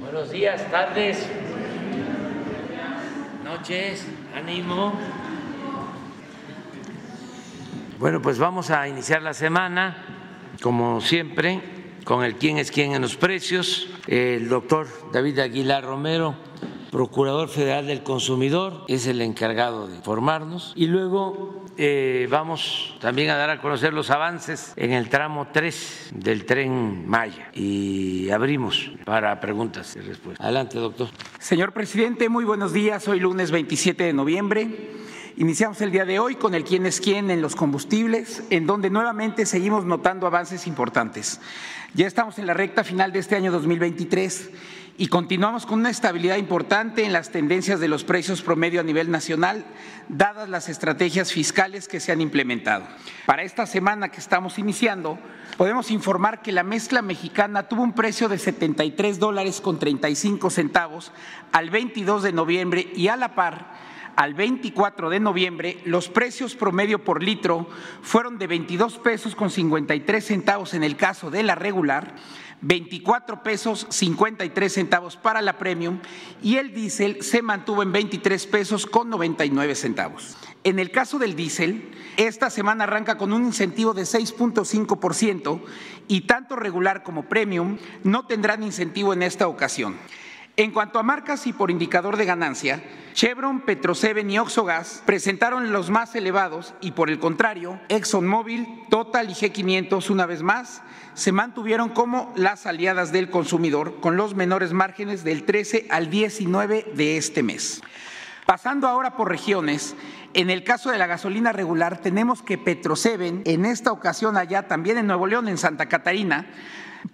Buenos días, tardes, noches, ánimo. Bueno, pues vamos a iniciar la semana, como siempre, con el quién es quién en los precios. El doctor David Aguilar Romero, Procurador Federal del Consumidor, es el encargado de informarnos. Y luego eh, vamos también a dar a conocer los avances en el tramo 3 del tren Maya y abrimos para preguntas y respuestas. Adelante, doctor. Señor presidente, muy buenos días. Hoy lunes 27 de noviembre. Iniciamos el día de hoy con el quién es quién en los combustibles, en donde nuevamente seguimos notando avances importantes. Ya estamos en la recta final de este año 2023 y continuamos con una estabilidad importante en las tendencias de los precios promedio a nivel nacional, dadas las estrategias fiscales que se han implementado. Para esta semana que estamos iniciando, podemos informar que la mezcla mexicana tuvo un precio de 73 dólares con 35 centavos al 22 de noviembre y a la par al 24 de noviembre, los precios promedio por litro fueron de 22 pesos con 53 centavos en el caso de la regular, 24 pesos 53 centavos para la premium y el diésel se mantuvo en 23 pesos con 99 centavos. En el caso del diésel, esta semana arranca con un incentivo de 6.5% y tanto regular como premium no tendrán incentivo en esta ocasión. En cuanto a marcas y por indicador de ganancia, Chevron, Petroseven y Oxogas presentaron los más elevados y por el contrario, ExxonMobil, Total y G500 una vez más se mantuvieron como las aliadas del consumidor con los menores márgenes del 13 al 19 de este mes. Pasando ahora por regiones, en el caso de la gasolina regular tenemos que Petroseven, en esta ocasión allá también en Nuevo León, en Santa Catarina,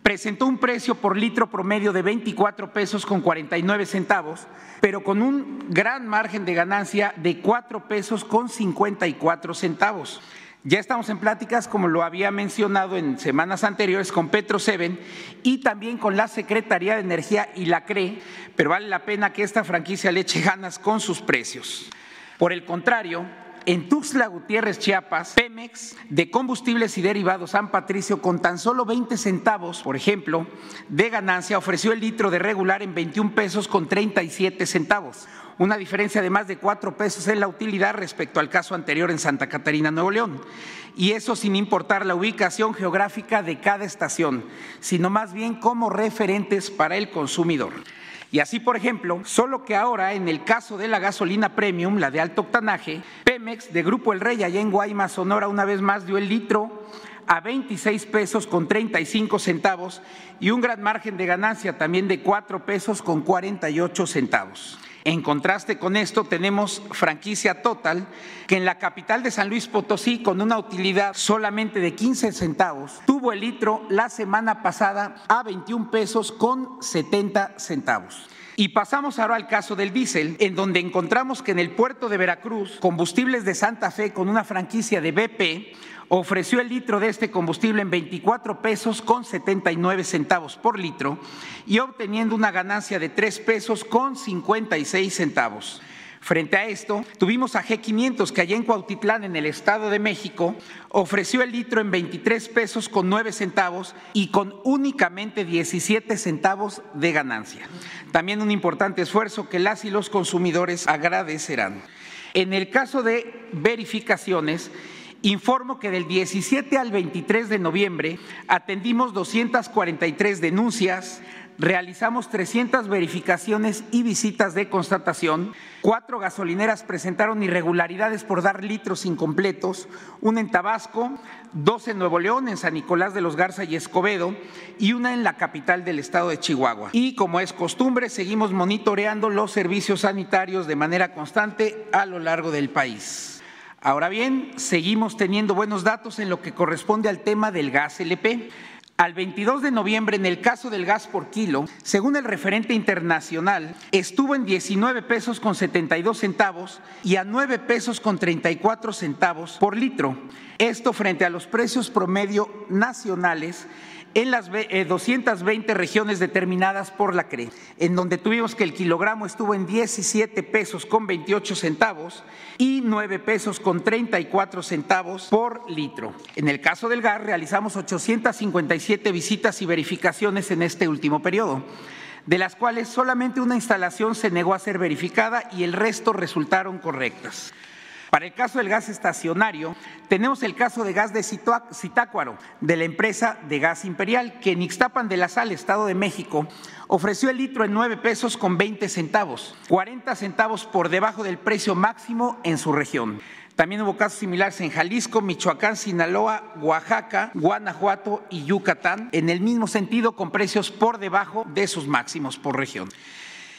presentó un precio por litro promedio de 24 pesos con 49 centavos, pero con un gran margen de ganancia de 4 pesos con 54 centavos. Ya estamos en pláticas, como lo había mencionado en semanas anteriores, con Petro Seven y también con la Secretaría de Energía y la CRE, pero vale la pena que esta franquicia le eche ganas con sus precios. Por el contrario, en Tuxtla Gutiérrez, Chiapas, Pemex de combustibles y derivados San Patricio con tan solo 20 centavos, por ejemplo, de ganancia ofreció el litro de regular en 21 pesos con 37 centavos, una diferencia de más de 4 pesos en la utilidad respecto al caso anterior en Santa Catarina, Nuevo León. Y eso sin importar la ubicación geográfica de cada estación, sino más bien como referentes para el consumidor. Y así, por ejemplo, solo que ahora en el caso de la gasolina premium, la de alto octanaje, Pemex de Grupo El Rey allá en Guaymas, Sonora, una vez más dio el litro a 26 pesos con 35 centavos y un gran margen de ganancia también de 4 pesos con 48 centavos. En contraste con esto tenemos franquicia Total, que en la capital de San Luis Potosí, con una utilidad solamente de 15 centavos, tuvo el litro la semana pasada a 21 pesos con 70 centavos. Y pasamos ahora al caso del diésel, en donde encontramos que en el puerto de Veracruz, combustibles de Santa Fe con una franquicia de BP ofreció el litro de este combustible en 24 pesos con 79 centavos por litro y obteniendo una ganancia de 3 pesos con 56 centavos. Frente a esto, tuvimos a G500 que allá en Cuautitlán, en el Estado de México, ofreció el litro en 23 pesos con 9 centavos y con únicamente 17 centavos de ganancia. También un importante esfuerzo que las y los consumidores agradecerán. En el caso de verificaciones, Informo que del 17 al 23 de noviembre atendimos 243 denuncias, realizamos 300 verificaciones y visitas de constatación, cuatro gasolineras presentaron irregularidades por dar litros incompletos, una en Tabasco, dos en Nuevo León, en San Nicolás de los Garza y Escobedo, y una en la capital del estado de Chihuahua. Y como es costumbre, seguimos monitoreando los servicios sanitarios de manera constante a lo largo del país. Ahora bien, seguimos teniendo buenos datos en lo que corresponde al tema del gas LP. Al 22 de noviembre, en el caso del gas por kilo, según el referente internacional, estuvo en 19 pesos con 72 centavos y a 9 pesos con 34 centavos por litro. Esto frente a los precios promedio nacionales en las 220 eh, regiones determinadas por la CRE, en donde tuvimos que el kilogramo estuvo en 17 pesos con 28 centavos y 9 pesos con 34 centavos por litro. En el caso del gas realizamos 857 visitas y verificaciones en este último periodo. de las cuales solamente una instalación se negó a ser verificada y el resto resultaron correctas. Para el caso del gas estacionario, tenemos el caso de gas de Citácuaro, de la empresa de gas imperial, que en Ixtapan de la Sal, Estado de México, ofreció el litro en 9 pesos con 20 centavos, 40 centavos por debajo del precio máximo en su región. También hubo casos similares en Jalisco, Michoacán, Sinaloa, Oaxaca, Guanajuato y Yucatán, en el mismo sentido con precios por debajo de sus máximos por región.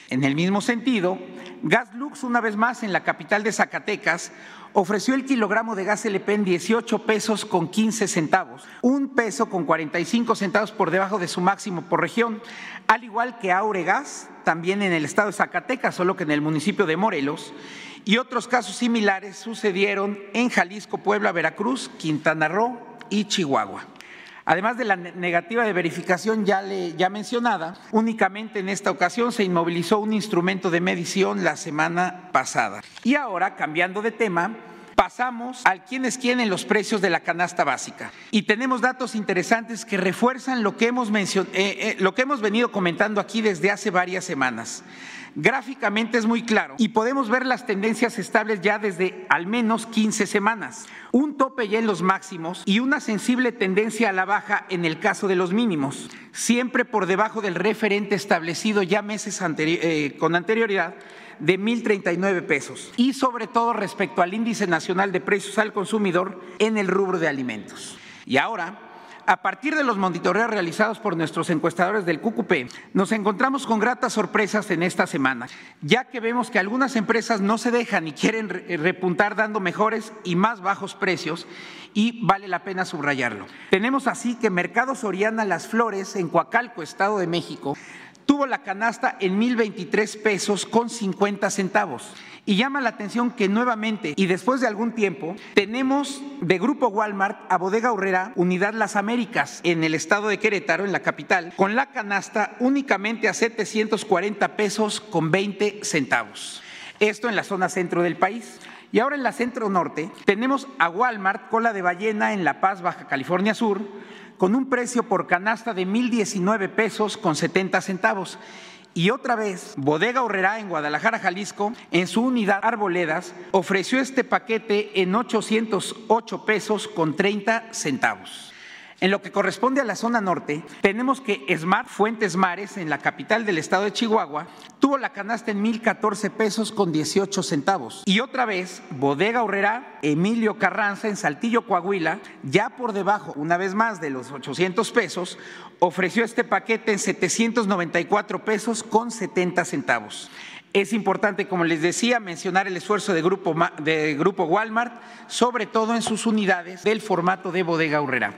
En el mismo sentido, Gaslux, una vez más en la capital de Zacatecas, ofreció el kilogramo de gas LP en 18 pesos con 15 centavos, un peso con 45 centavos por debajo de su máximo por región, al igual que Auregas, también en el estado de Zacatecas, solo que en el municipio de Morelos, y otros casos similares sucedieron en Jalisco, Puebla, Veracruz, Quintana Roo y Chihuahua. Además de la negativa de verificación ya, ya mencionada, únicamente en esta ocasión se inmovilizó un instrumento de medición la semana pasada. Y ahora, cambiando de tema, pasamos al quién es quién en los precios de la canasta básica. Y tenemos datos interesantes que refuerzan lo que hemos, eh, eh, lo que hemos venido comentando aquí desde hace varias semanas. Gráficamente es muy claro y podemos ver las tendencias estables ya desde al menos 15 semanas. Un tope ya en los máximos y una sensible tendencia a la baja en el caso de los mínimos, siempre por debajo del referente establecido ya meses eh, con anterioridad de 1.039 pesos y sobre todo respecto al índice nacional de precios al consumidor en el rubro de alimentos. Y ahora, a partir de los monitoreos realizados por nuestros encuestadores del QQP, nos encontramos con gratas sorpresas en esta semana, ya que vemos que algunas empresas no se dejan y quieren repuntar dando mejores y más bajos precios y vale la pena subrayarlo. Tenemos así que Mercado Soriana Las Flores en Coacalco, Estado de México, tuvo la canasta en 1.023 pesos con 50 centavos. Y llama la atención que nuevamente y después de algún tiempo tenemos de Grupo Walmart a Bodega Urrera Unidad Las Américas en el estado de Querétaro, en la capital, con la canasta únicamente a 740 pesos con 20 centavos. Esto en la zona centro del país. Y ahora en la centro norte tenemos a Walmart Cola de Ballena en La Paz, Baja California Sur, con un precio por canasta de 1.019 pesos con 70 centavos y otra vez, Bodega Horrera en Guadalajara, Jalisco, en su unidad Arboledas, ofreció este paquete en 808 pesos con 30 centavos. En lo que corresponde a la zona norte, tenemos que Smart Fuentes Mares, en la capital del estado de Chihuahua, tuvo la canasta en 1.014 pesos con 18 centavos. Y otra vez, Bodega Horrera, Emilio Carranza, en Saltillo, Coahuila, ya por debajo, una vez más, de los 800 pesos, ofreció este paquete en 794 pesos con 70 centavos. Es importante, como les decía, mencionar el esfuerzo de Grupo, de Grupo Walmart, sobre todo en sus unidades del formato de bodega Horrera.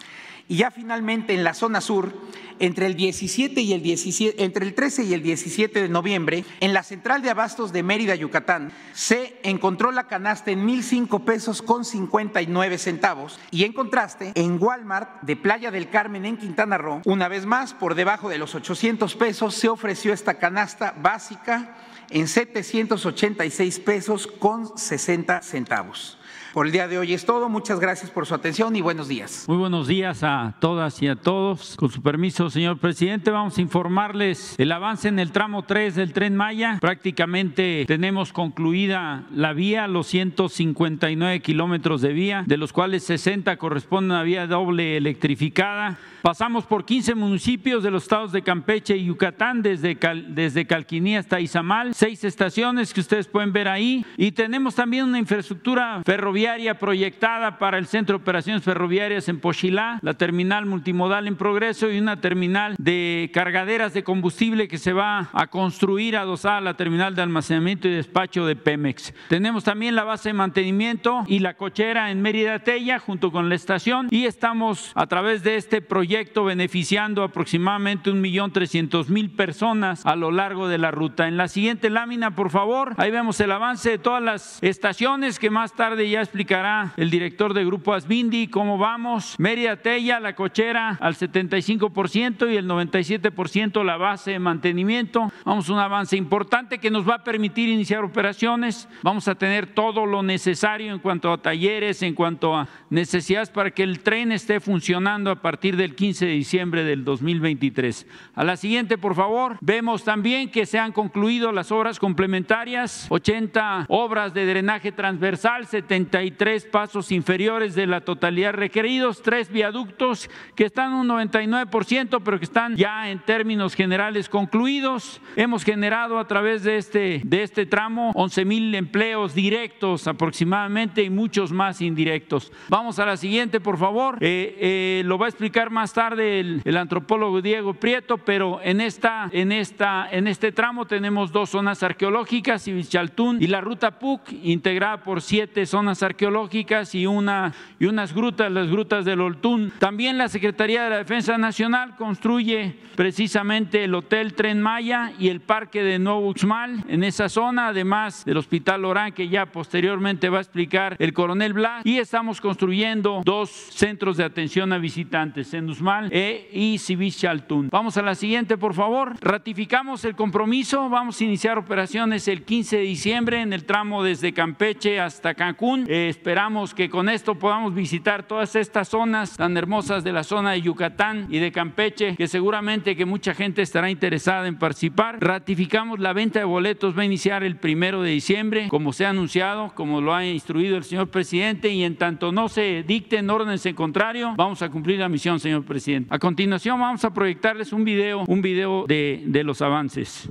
Y ya finalmente en la zona sur, entre el 17 y el 17, entre el 13 y el 17 de noviembre, en la central de abastos de Mérida, Yucatán, se encontró la canasta en 1.005 pesos con 59 centavos. Y en contraste, en Walmart de Playa del Carmen en Quintana Roo, una vez más por debajo de los 800 pesos, se ofreció esta canasta básica en 786 pesos con 60 centavos. Por el día de hoy es todo. Muchas gracias por su atención y buenos días. Muy buenos días a todas y a todos. Con su permiso, señor presidente, vamos a informarles el avance en el tramo 3 del tren Maya. Prácticamente tenemos concluida la vía, los 159 kilómetros de vía, de los cuales 60 corresponden a vía doble electrificada. Pasamos por 15 municipios de los estados de Campeche y Yucatán, desde, desde Calquiní hasta Izamal, seis estaciones que ustedes pueden ver ahí. Y tenemos también una infraestructura ferroviaria proyectada para el Centro de Operaciones Ferroviarias en Pochilá, la terminal multimodal en progreso y una terminal de cargaderas de combustible que se va a construir adosada a la terminal de almacenamiento y despacho de Pemex. Tenemos también la base de mantenimiento y la cochera en Mérida Tella junto con la estación y estamos a través de este proyecto beneficiando aproximadamente un millón trescientos mil personas a lo largo de la ruta. En la siguiente lámina, por favor, ahí vemos el avance de todas las estaciones que más tarde ya explicará el director de Grupo Asbindi cómo vamos. Mérida Tella, la cochera al 75% y el 97% la base de mantenimiento. Vamos a un avance importante que nos va a permitir iniciar operaciones. Vamos a tener todo lo necesario en cuanto a talleres, en cuanto a necesidades para que el tren esté funcionando a partir del 15 15 de diciembre del 2023. A la siguiente, por favor, vemos también que se han concluido las obras complementarias, 80 obras de drenaje transversal, 73 pasos inferiores de la totalidad requeridos, tres viaductos que están un 99%, pero que están ya en términos generales concluidos. Hemos generado a través de este, de este tramo 11 mil empleos directos aproximadamente y muchos más indirectos. Vamos a la siguiente, por favor. Eh, eh, lo va a explicar más tarde el, antropólogo Diego Prieto, pero en, esta, en, esta, en este tramo tenemos dos zonas arqueológicas, Chaltún y la ruta PUC, integrada por siete zonas arqueológicas y, una, y unas grutas, las grutas del Oltún. También la Secretaría de la Defensa Nacional construye precisamente el Hotel Tren Maya y el Parque de Nuevo Uxmal en esa zona, además del Hospital Orán, que ya posteriormente va a explicar el coronel Blas, y estamos construyendo dos centros de atención a visitantes en Usmal e, Chaltún. Vamos a la siguiente, por favor. Ratificamos el compromiso, vamos a iniciar operaciones el 15 de diciembre en el tramo desde Campeche hasta Cancún. Eh, esperamos que con esto podamos visitar todas estas zonas tan hermosas de la zona de Yucatán y de Campeche, que seguramente que mucha gente estará interesada en participar. Ratificamos la venta de boletos, va a iniciar el primero de diciembre, como se ha anunciado, como lo ha instruido el señor presidente, y en tanto no se dicten órdenes en contrario, vamos a cumplir la misión, señor presidente. A continuación vamos a proyectarles un video, un video de, de los avances.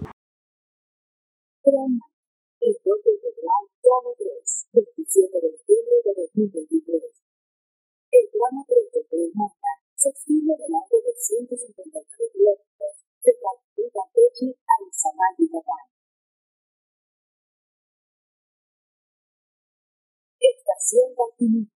El 27 de octubre de 2023. El tramo 3 de Tren de largo de 159 kilómetros de a. Estación.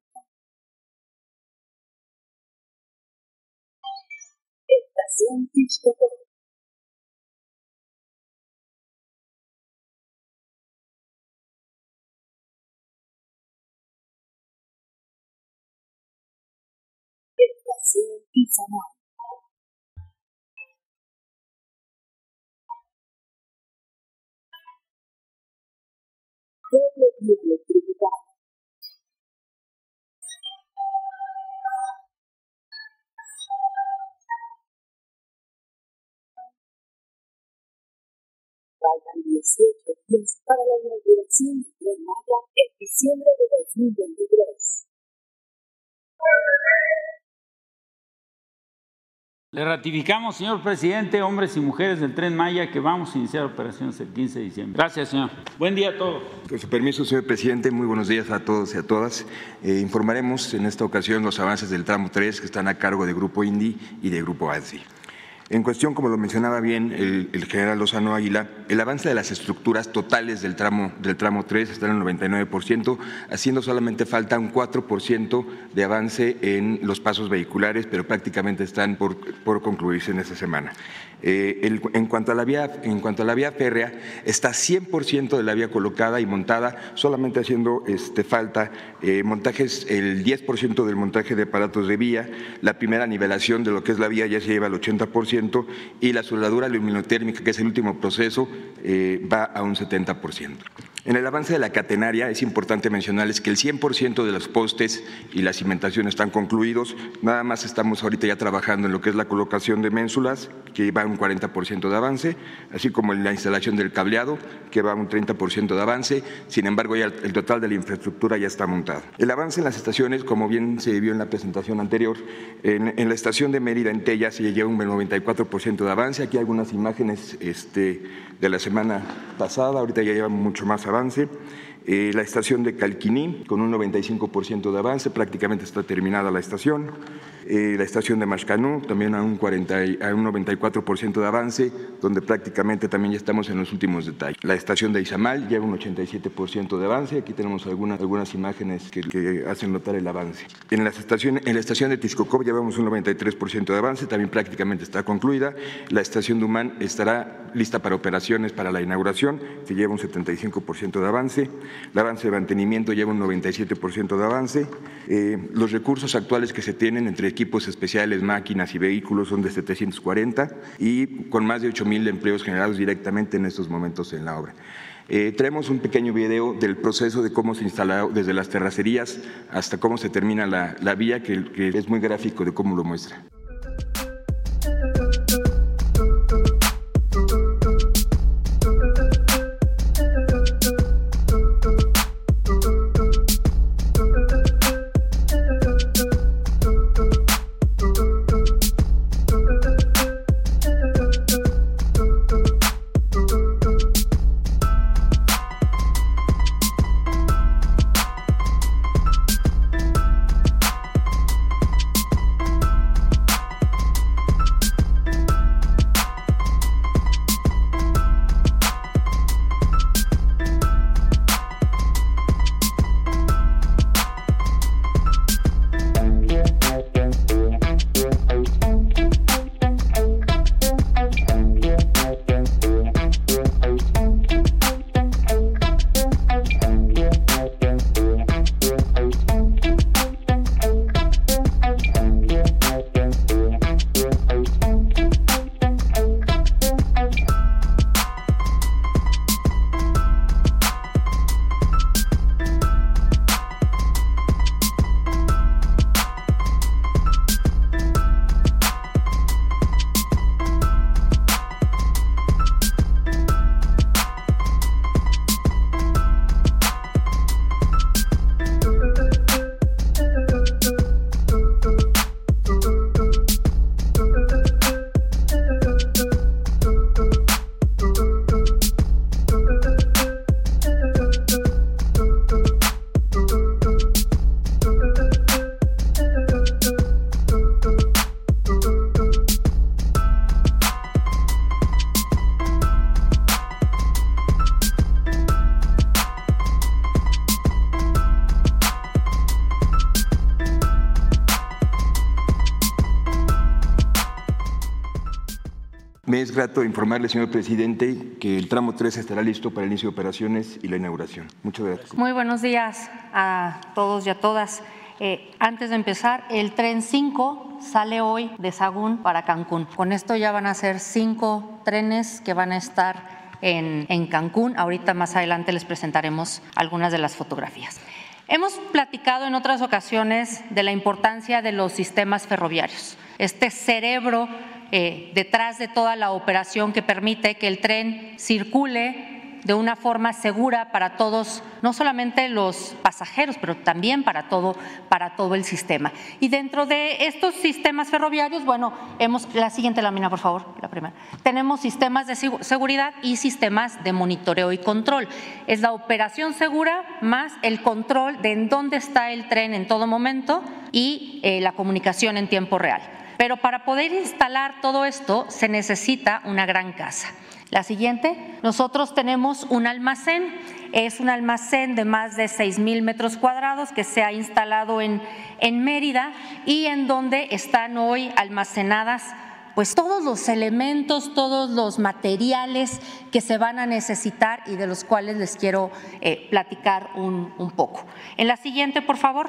Estación Tixcoco. Estación Izamal. doble electrificada. Faltan 18 días para la inauguración de Tren Maya en diciembre de 2023. Le ratificamos, señor presidente, hombres y mujeres del Tren Maya, que vamos a iniciar operaciones el 15 de diciembre. Gracias, señor. Buen día a todos. Con su permiso, señor presidente, muy buenos días a todos y a todas. Eh, informaremos en esta ocasión los avances del tramo 3 que están a cargo de Grupo INDI y de Grupo ADSI. En cuestión, como lo mencionaba bien el, general Lozano Águila, el avance de las estructuras totales del tramo, del tramo 3 está en el 99%, haciendo solamente falta un 4% de avance en los pasos vehiculares, pero prácticamente están por, por concluirse en esta semana. Eh, en, cuanto a la vía, en cuanto a la vía férrea, está 100% de la vía colocada y montada, solamente haciendo este, falta eh, montajes, el 10% del montaje de aparatos de vía, la primera nivelación de lo que es la vía ya se lleva al 80% y la soldadura luminotérmica, que es el último proceso, eh, va a un 70%. En el avance de la catenaria es importante mencionarles que el 100% de los postes y la cimentación están concluidos. Nada más estamos ahorita ya trabajando en lo que es la colocación de ménsulas, que va a un 40% de avance, así como en la instalación del cableado, que va a un 30% de avance. Sin embargo, el total de la infraestructura ya está montado. El avance en las estaciones, como bien se vio en la presentación anterior, en, la estación de Mérida en Tella se lleva un 94% de avance. Aquí hay algunas imágenes este, de la semana pasada, ahorita ya lleva mucho más avance. Eh, la estación de Calquiní, con un 95% de avance, prácticamente está terminada la estación. Eh, la estación de Mashcanú, también a un, 40, a un 94% de avance, donde prácticamente también ya estamos en los últimos detalles. La estación de Izamal lleva un 87% de avance, aquí tenemos algunas, algunas imágenes que, hacen notar el avance. En, las en la estación de Tixcocop llevamos un 93% de avance, también prácticamente está concluida. La estación de Humán estará lista para operaciones para la inauguración, se lleva un 75% de avance. El avance de mantenimiento lleva un 97% de avance. Eh, los recursos actuales que se tienen entre equipos especiales, máquinas y vehículos son de 740 y con más de 8 mil empleos generados directamente en estos momentos en la obra. Eh, traemos un pequeño video del proceso de cómo se instala desde las terracerías hasta cómo se termina la, la vía, que es muy gráfico de cómo lo muestra. Grato informarle, señor presidente, que el tramo 3 estará listo para el inicio de operaciones y la inauguración. Muchas gracias. Muy buenos días a todos y a todas. Eh, antes de empezar, el tren 5 sale hoy de Sagún para Cancún. Con esto ya van a ser cinco trenes que van a estar en, en Cancún. Ahorita más adelante les presentaremos algunas de las fotografías. Hemos platicado en otras ocasiones de la importancia de los sistemas ferroviarios, este cerebro eh, detrás de toda la operación que permite que el tren circule de una forma segura para todos, no solamente los pasajeros, pero también para todo, para todo el sistema. Y dentro de estos sistemas ferroviarios, bueno, hemos, la siguiente lámina, por favor, la primera. Tenemos sistemas de seguridad y sistemas de monitoreo y control. Es la operación segura más el control de en dónde está el tren en todo momento y eh, la comunicación en tiempo real. Pero para poder instalar todo esto se necesita una gran casa. La siguiente, nosotros tenemos un almacén, es un almacén de más de 6 mil metros cuadrados que se ha instalado en, en Mérida y en donde están hoy almacenadas pues todos los elementos, todos los materiales que se van a necesitar y de los cuales les quiero eh, platicar un, un poco. En la siguiente, por favor.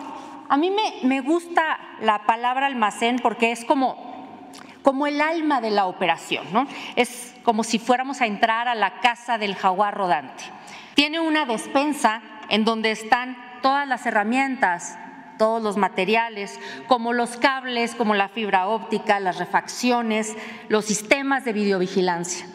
A mí me, gusta la palabra almacén porque es como, como el alma de la operación, ¿no? Es como si fuéramos a entrar a la casa del jaguar rodante. Tiene una despensa en donde están todas las herramientas, todos los materiales, como los cables, como la fibra óptica, las refacciones, los sistemas de videovigilancia.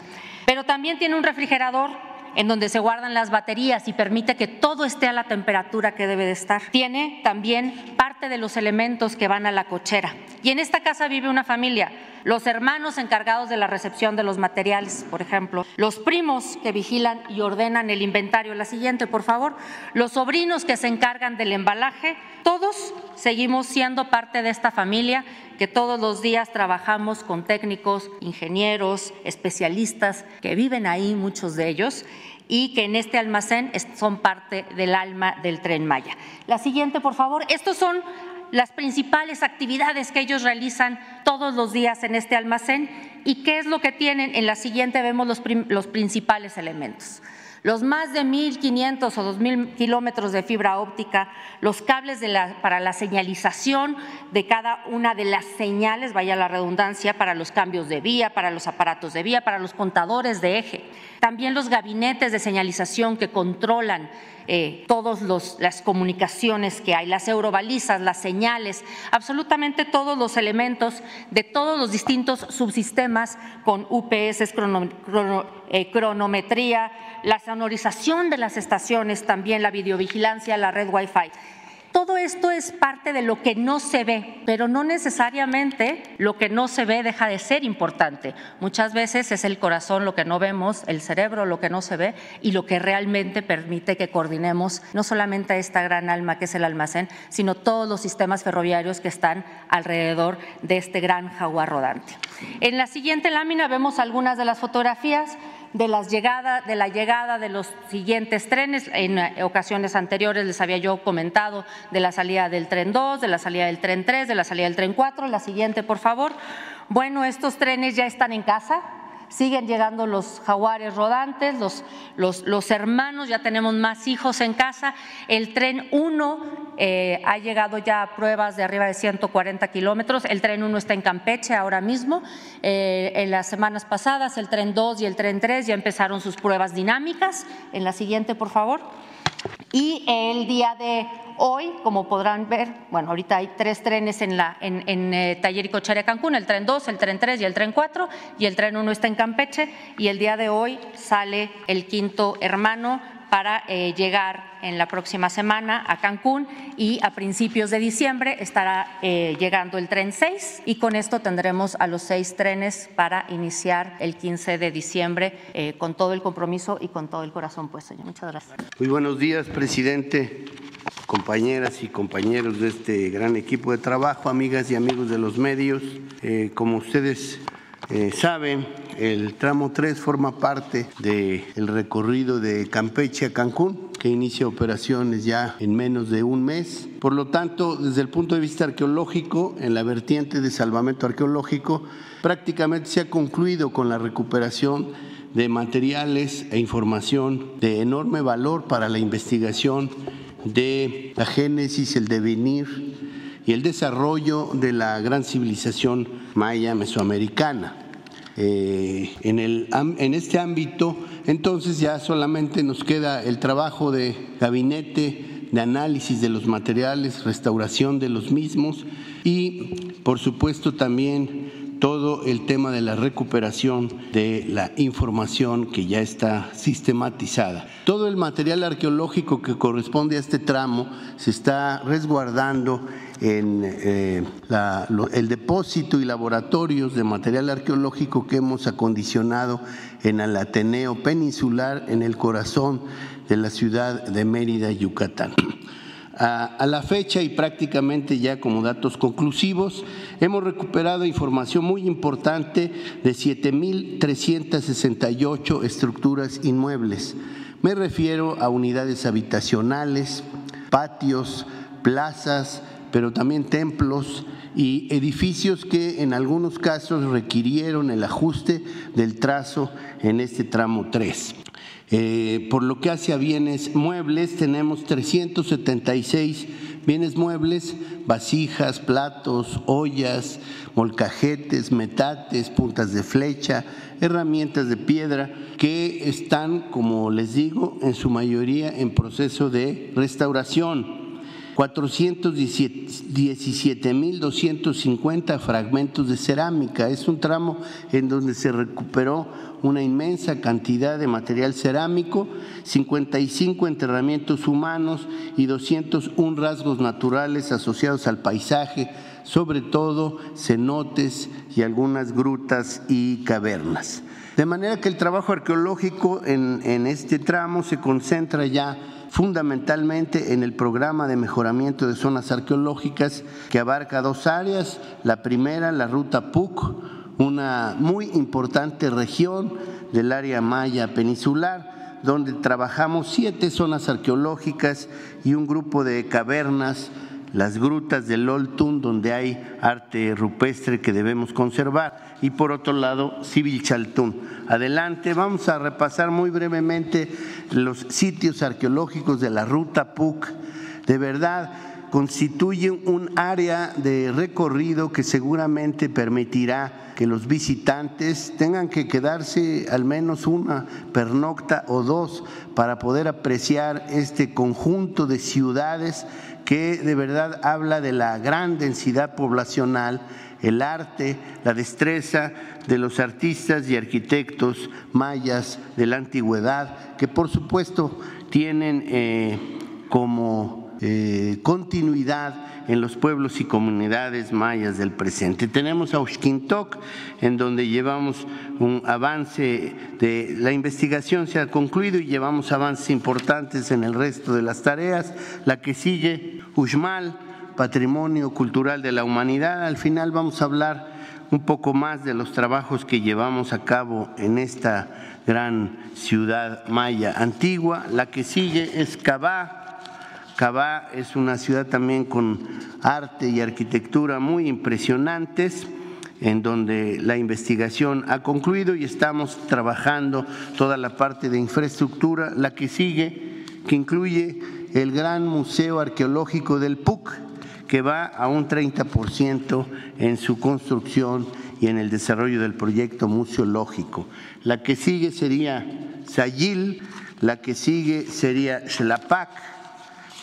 Pero también tiene un refrigerador en donde se guardan las baterías y permite que todo esté a la temperatura que debe de estar. Tiene también parte de los elementos que van a la cochera. Y en esta casa vive una familia los hermanos encargados de la recepción de los materiales, por ejemplo, los primos que vigilan y ordenan el inventario. La siguiente, por favor, los sobrinos que se encargan del embalaje, todos seguimos siendo parte de esta familia que todos los días trabajamos con técnicos, ingenieros, especialistas que viven ahí, muchos de ellos, y que en este almacén son parte del alma del tren Maya. La siguiente, por favor. Estos son las principales actividades que ellos realizan todos los días en este almacén y qué es lo que tienen. En la siguiente vemos los, los principales elementos los más de 1.500 o 2.000 kilómetros de fibra óptica, los cables para la señalización de cada una de las señales, vaya la redundancia, para los cambios de vía, para los aparatos de vía, para los contadores de eje. También los gabinetes de señalización que controlan eh, todas las comunicaciones que hay, las eurobalizas, las señales, absolutamente todos los elementos de todos los distintos subsistemas con UPS, eh, cronometría, la sonorización de las estaciones, también la videovigilancia, la red Wi-Fi. Todo esto es parte de lo que no se ve, pero no necesariamente lo que no se ve deja de ser importante. Muchas veces es el corazón lo que no vemos, el cerebro lo que no se ve y lo que realmente permite que coordinemos no solamente esta gran alma que es el almacén, sino todos los sistemas ferroviarios que están alrededor de este gran jaguar rodante. En la siguiente lámina vemos algunas de las fotografías de, las llegada, de la llegada de los siguientes trenes. En eh, ocasiones anteriores les había yo comentado de la salida del tren 2, de la salida del tren 3, de la salida del tren 4. La siguiente, por favor. Bueno, estos trenes ya están en casa, siguen llegando los jaguares rodantes, los, los, hermanos, ya tenemos más hijos en casa. El tren 1 eh, ha llegado ya a pruebas de arriba de 140 kilómetros. El tren 1 está en Campeche ahora mismo. Eh, en las semanas pasadas, el tren 2 y el tren 3 ya empezaron sus pruebas dinámicas. En la siguiente, por favor. Y el día de hoy, como podrán ver, bueno, ahorita hay tres trenes en, la, en, en eh, Taller y Cancún, el tren 2, el tren 3 y el tren 4, y el tren 1 está en Campeche, y el día de hoy sale el quinto hermano para eh, llegar en la próxima semana a Cancún y a principios de diciembre estará eh, llegando el tren 6 y con esto tendremos a los seis trenes para iniciar el 15 de diciembre eh, con todo el compromiso y con todo el corazón pues señor. Muchas gracias. Muy buenos días, presidente, compañeras y compañeros de este gran equipo de trabajo, amigas y amigos de los medios. como ustedes eh, saben, el tramo 3 forma parte del recorrido de Campeche a Cancún, que inicia operaciones ya en menos de un mes. Por lo tanto, desde el punto de vista arqueológico, en la vertiente de salvamento arqueológico, prácticamente se ha concluido con la recuperación de materiales e información de enorme valor para la investigación de la génesis, el devenir y el desarrollo de la gran civilización maya mesoamericana. Eh, en, el, en este ámbito, entonces ya solamente nos queda el trabajo de gabinete de análisis de los materiales, restauración de los mismos y, por supuesto, también todo el tema de la recuperación de la información que ya está sistematizada. Todo el material arqueológico que corresponde a este tramo se está resguardando en eh, el depósito y laboratorios de material arqueológico que hemos acondicionado en el Ateneo Peninsular en el corazón de la ciudad de Mérida, Yucatán. A, la fecha y prácticamente ya como datos conclusivos, hemos recuperado información muy importante de 7.368 estructuras inmuebles. Me refiero a unidades habitacionales, patios, plazas, pero también templos y edificios que en algunos casos requirieron el ajuste del trazo en este tramo 3. Eh, por lo que hace a bienes muebles, tenemos 376 bienes muebles, vasijas, platos, ollas, molcajetes, metates, puntas de flecha, herramientas de piedra, que están, como les digo, en su mayoría en proceso de restauración. 417.250 fragmentos de cerámica. Es un tramo en donde se recuperó una inmensa cantidad de material cerámico, 55 enterramientos humanos y 201 rasgos naturales asociados al paisaje, sobre todo cenotes y algunas grutas y cavernas. De manera que el trabajo arqueológico en, en este tramo se concentra ya fundamentalmente en el programa de mejoramiento de zonas arqueológicas que abarca dos áreas. La primera, la ruta PUC, una muy importante región del área maya peninsular, donde trabajamos siete zonas arqueológicas y un grupo de cavernas las grutas del Oltun, donde hay arte rupestre que debemos conservar, y por otro lado, Chaltún. Adelante, vamos a repasar muy brevemente los sitios arqueológicos de la ruta PUC. De verdad, constituye un área de recorrido que seguramente permitirá que los visitantes tengan que quedarse al menos una pernocta o dos para poder apreciar este conjunto de ciudades que de verdad habla de la gran densidad poblacional, el arte, la destreza de los artistas y arquitectos mayas de la antigüedad, que por supuesto tienen eh, como eh, continuidad en los pueblos y comunidades mayas del presente. Tenemos a Uxquintoc, en donde llevamos un avance de la investigación se ha concluido y llevamos avances importantes en el resto de las tareas. La que sigue, Uxmal, Patrimonio Cultural de la Humanidad. Al final vamos a hablar un poco más de los trabajos que llevamos a cabo en esta gran ciudad maya antigua. La que sigue es Cabá, Cabá es una ciudad también con arte y arquitectura muy impresionantes en donde la investigación ha concluido y estamos trabajando toda la parte de infraestructura, la que sigue, que incluye el Gran Museo Arqueológico del PUC, que va a un 30% en su construcción y en el desarrollo del proyecto museológico. La que sigue sería Sayil, la que sigue sería Xlapac,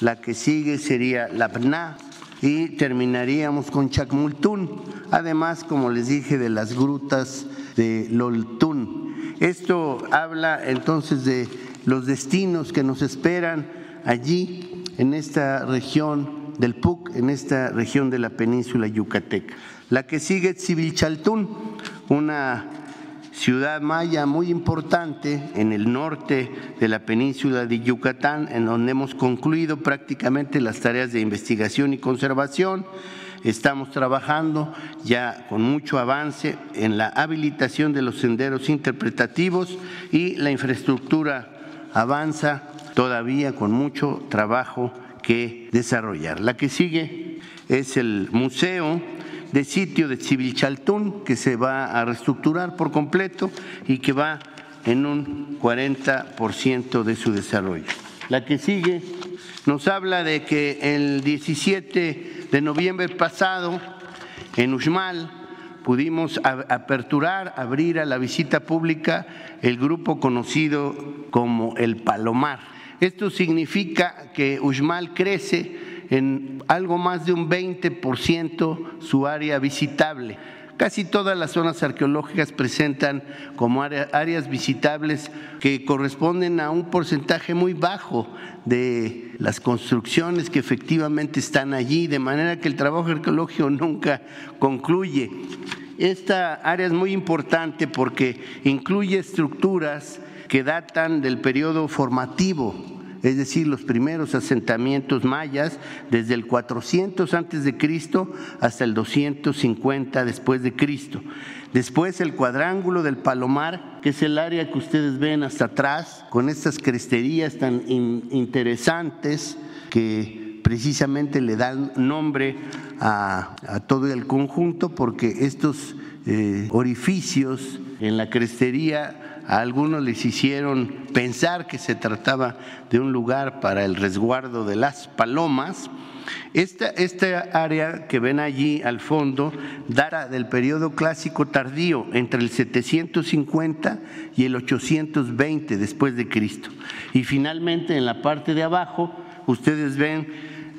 la que sigue sería la PNA y terminaríamos con Chacmultún, además, como les dije, de las grutas de Loltún. Esto habla entonces de los destinos que nos esperan allí, en esta región del PUC, en esta región de la península yucateca. La que sigue es Civilchaltún, una ciudad maya muy importante en el norte de la península de Yucatán, en donde hemos concluido prácticamente las tareas de investigación y conservación. Estamos trabajando ya con mucho avance en la habilitación de los senderos interpretativos y la infraestructura avanza todavía con mucho trabajo que desarrollar. La que sigue es el museo de sitio de Civilchaltún, que se va a reestructurar por completo y que va en un 40% de su desarrollo. La que sigue nos habla de que el 17 de noviembre pasado en Uxmal pudimos aperturar, abrir a la visita pública el grupo conocido como el Palomar. Esto significa que Uxmal crece en algo más de un 20% su área visitable. Casi todas las zonas arqueológicas presentan como áreas visitables que corresponden a un porcentaje muy bajo de las construcciones que efectivamente están allí, de manera que el trabajo arqueológico nunca concluye. Esta área es muy importante porque incluye estructuras que datan del periodo formativo es decir, los primeros asentamientos mayas desde el 400 antes de Cristo hasta el 250 después de Cristo. Después el cuadrángulo del Palomar, que es el área que ustedes ven hasta atrás, con estas cresterías tan interesantes que precisamente le dan nombre a, todo el conjunto, porque estos eh, orificios en la crestería a algunos les hicieron pensar que se trataba de un lugar para el resguardo de las palomas. Esta, esta, área que ven allí al fondo data del periodo clásico tardío, entre el 750 y el 820 después de Cristo. Y finalmente en la parte de abajo ustedes ven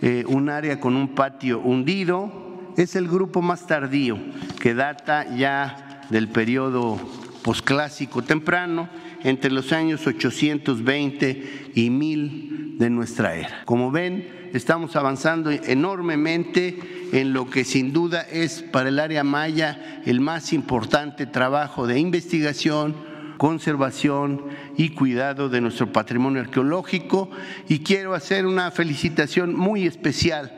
eh, un área con un patio hundido. Es el grupo más tardío, que data ya del periodo posclásico temprano, entre los años 820 y 1000 de nuestra era. Como ven, estamos avanzando enormemente en lo que sin duda es para el área maya el más importante trabajo de investigación, conservación y cuidado de nuestro patrimonio arqueológico y quiero hacer una felicitación muy especial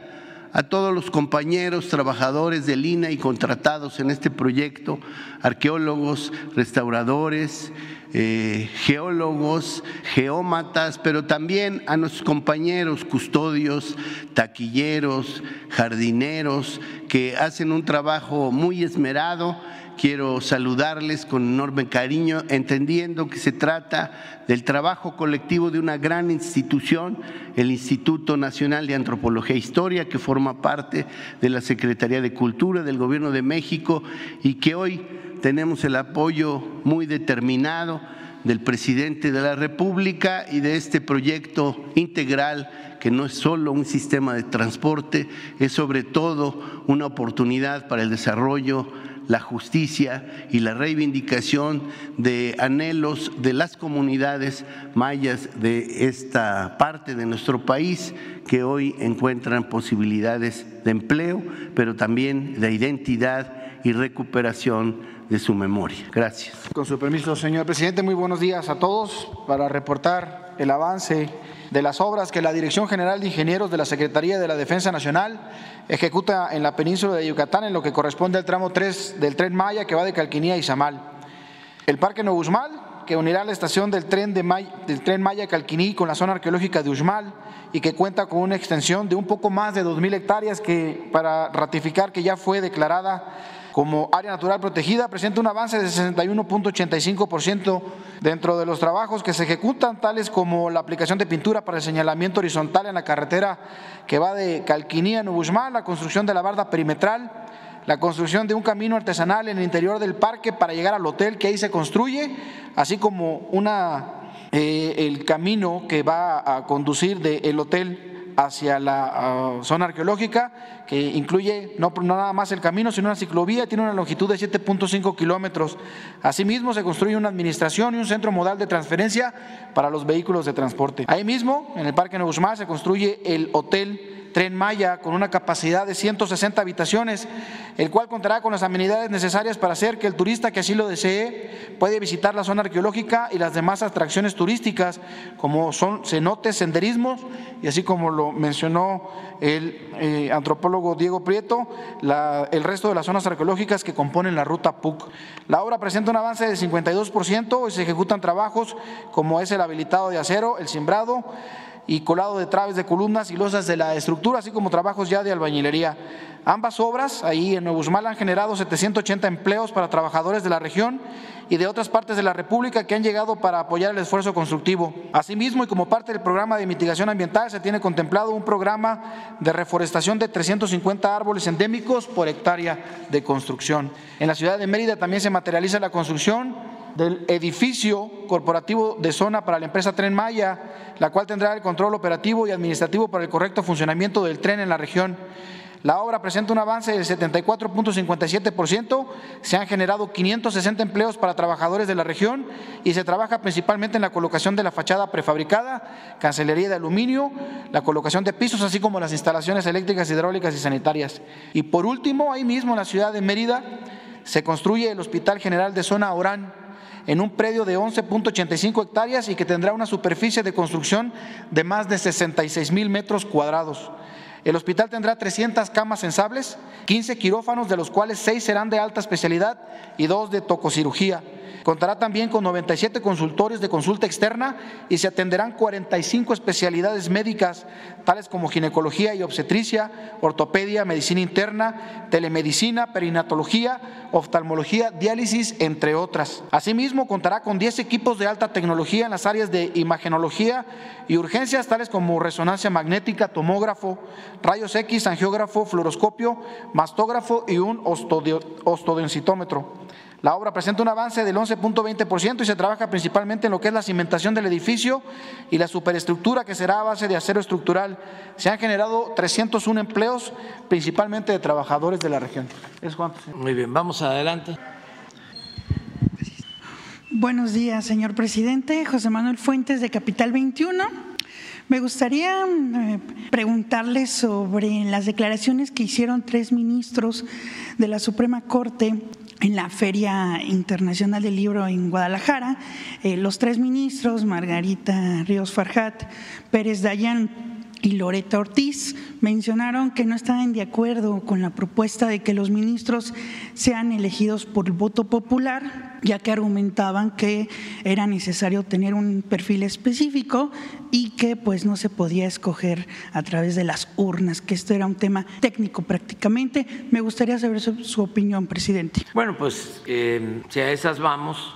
a todos los compañeros trabajadores de Lina y contratados en este proyecto, arqueólogos, restauradores, eh, geólogos, geómatas, pero también a nuestros compañeros custodios, taquilleros, jardineros, que hacen un trabajo muy esmerado Quiero saludarles con enorme cariño, entendiendo que se trata del trabajo colectivo de una gran institución, el Instituto Nacional de Antropología e Historia, que forma parte de la Secretaría de Cultura del Gobierno de México y que hoy tenemos el apoyo muy determinado del presidente de la República y de este proyecto integral que no es solo un sistema de transporte, es sobre todo una oportunidad para el desarrollo la justicia y la reivindicación de anhelos de las comunidades mayas de esta parte de nuestro país que hoy encuentran posibilidades de empleo, pero también de identidad y recuperación de su memoria. Gracias. Con su permiso, señor presidente, muy buenos días a todos para reportar el avance de las obras que la Dirección General de Ingenieros de la Secretaría de la Defensa Nacional ejecuta en la península de Yucatán en lo que corresponde al tramo 3 del tren Maya que va de Calquinía a Izamal. El Parque Nuevo que unirá la estación del tren, del tren Maya Calquiní con la zona arqueológica de Uxmal y que cuenta con una extensión de un poco más de 2.000 hectáreas que, para ratificar que ya fue declarada como área natural protegida, presenta un avance de 61.85% dentro de los trabajos que se ejecutan, tales como la aplicación de pintura para el señalamiento horizontal en la carretera que va de Calquinía a Nubushmal, la construcción de la barda perimetral, la construcción de un camino artesanal en el interior del parque para llegar al hotel que ahí se construye, así como una, eh, el camino que va a conducir del hotel hacia la ah, zona arqueológica, que incluye no, nada más el camino, sino una ciclovía, tiene una longitud de 7.5 kilómetros. Asimismo, se construye una administración y un centro modal de transferencia para los vehículos de transporte. Ahí mismo, en el Parque Nuevo se construye el hotel Tren Maya con una capacidad de 160 habitaciones, el cual contará con las amenidades necesarias para hacer que el turista que así lo desee puede visitar la zona arqueológica y las demás atracciones turísticas, como son cenotes, senderismos, y así como lo mencionó el eh, antropólogo Diego Prieto, el resto de las zonas arqueológicas que componen la ruta PUC. La obra presenta un avance del 52% y se ejecutan trabajos como es el habilitado de acero, el sembrado, y colado de traves de columnas y losas de la estructura, así como trabajos ya de albañilería. Ambas obras, ahí en Nuevo han generado 780 empleos para trabajadores de la región y de otras partes de la República que han llegado para apoyar el esfuerzo constructivo. Asimismo, y como parte del programa de mitigación ambiental, se tiene contemplado un programa de reforestación de 350 árboles endémicos por hectárea de construcción. En la ciudad de Mérida también se materializa la construcción del edificio corporativo de zona para la empresa Tren Maya, la cual tendrá el control operativo y administrativo para el correcto funcionamiento del tren en la región. La obra presenta un avance del 74.57%, se han generado 560 empleos para trabajadores de la región y se trabaja principalmente en la colocación de la fachada prefabricada, cancelería de aluminio, la colocación de pisos, así como las instalaciones eléctricas, hidráulicas y sanitarias. Y por último, ahí mismo en la ciudad de Mérida, se construye el Hospital General de Zona Orán, en un predio de 11.85 hectáreas y que tendrá una superficie de construcción de más de 66 mil metros cuadrados. El hospital tendrá 300 camas sensables, 15 quirófanos, de los cuales 6 serán de alta especialidad y 2 de tococirugía. Contará también con 97 consultorios de consulta externa y se atenderán 45 especialidades médicas, tales como ginecología y obstetricia, ortopedia, medicina interna, telemedicina, perinatología, oftalmología, diálisis, entre otras. Asimismo, contará con 10 equipos de alta tecnología en las áreas de imagenología y urgencias, tales como resonancia magnética, tomógrafo, rayos X, angiógrafo, fluoroscopio, mastógrafo y un ostodioncitómetro. La obra presenta un avance del 11.20% y se trabaja principalmente en lo que es la cimentación del edificio y la superestructura que será a base de acero estructural. Se han generado 301 empleos, principalmente de trabajadores de la región. Es cuánto. Muy bien, vamos adelante. Buenos días, señor presidente. José Manuel Fuentes de Capital 21. Me gustaría eh, preguntarle sobre las declaraciones que hicieron tres ministros de la Suprema Corte en la Feria Internacional del Libro en Guadalajara. Eh, los tres ministros, Margarita Ríos Farjat, Pérez Dayan y Loreta Ortiz mencionaron que no estaban de acuerdo con la propuesta de que los ministros sean elegidos por voto popular, ya que argumentaban que era necesario tener un perfil específico y que pues no se podía escoger a través de las urnas, que esto era un tema técnico prácticamente. Me gustaría saber su, opinión, presidente. Bueno, pues eh, si a esas vamos,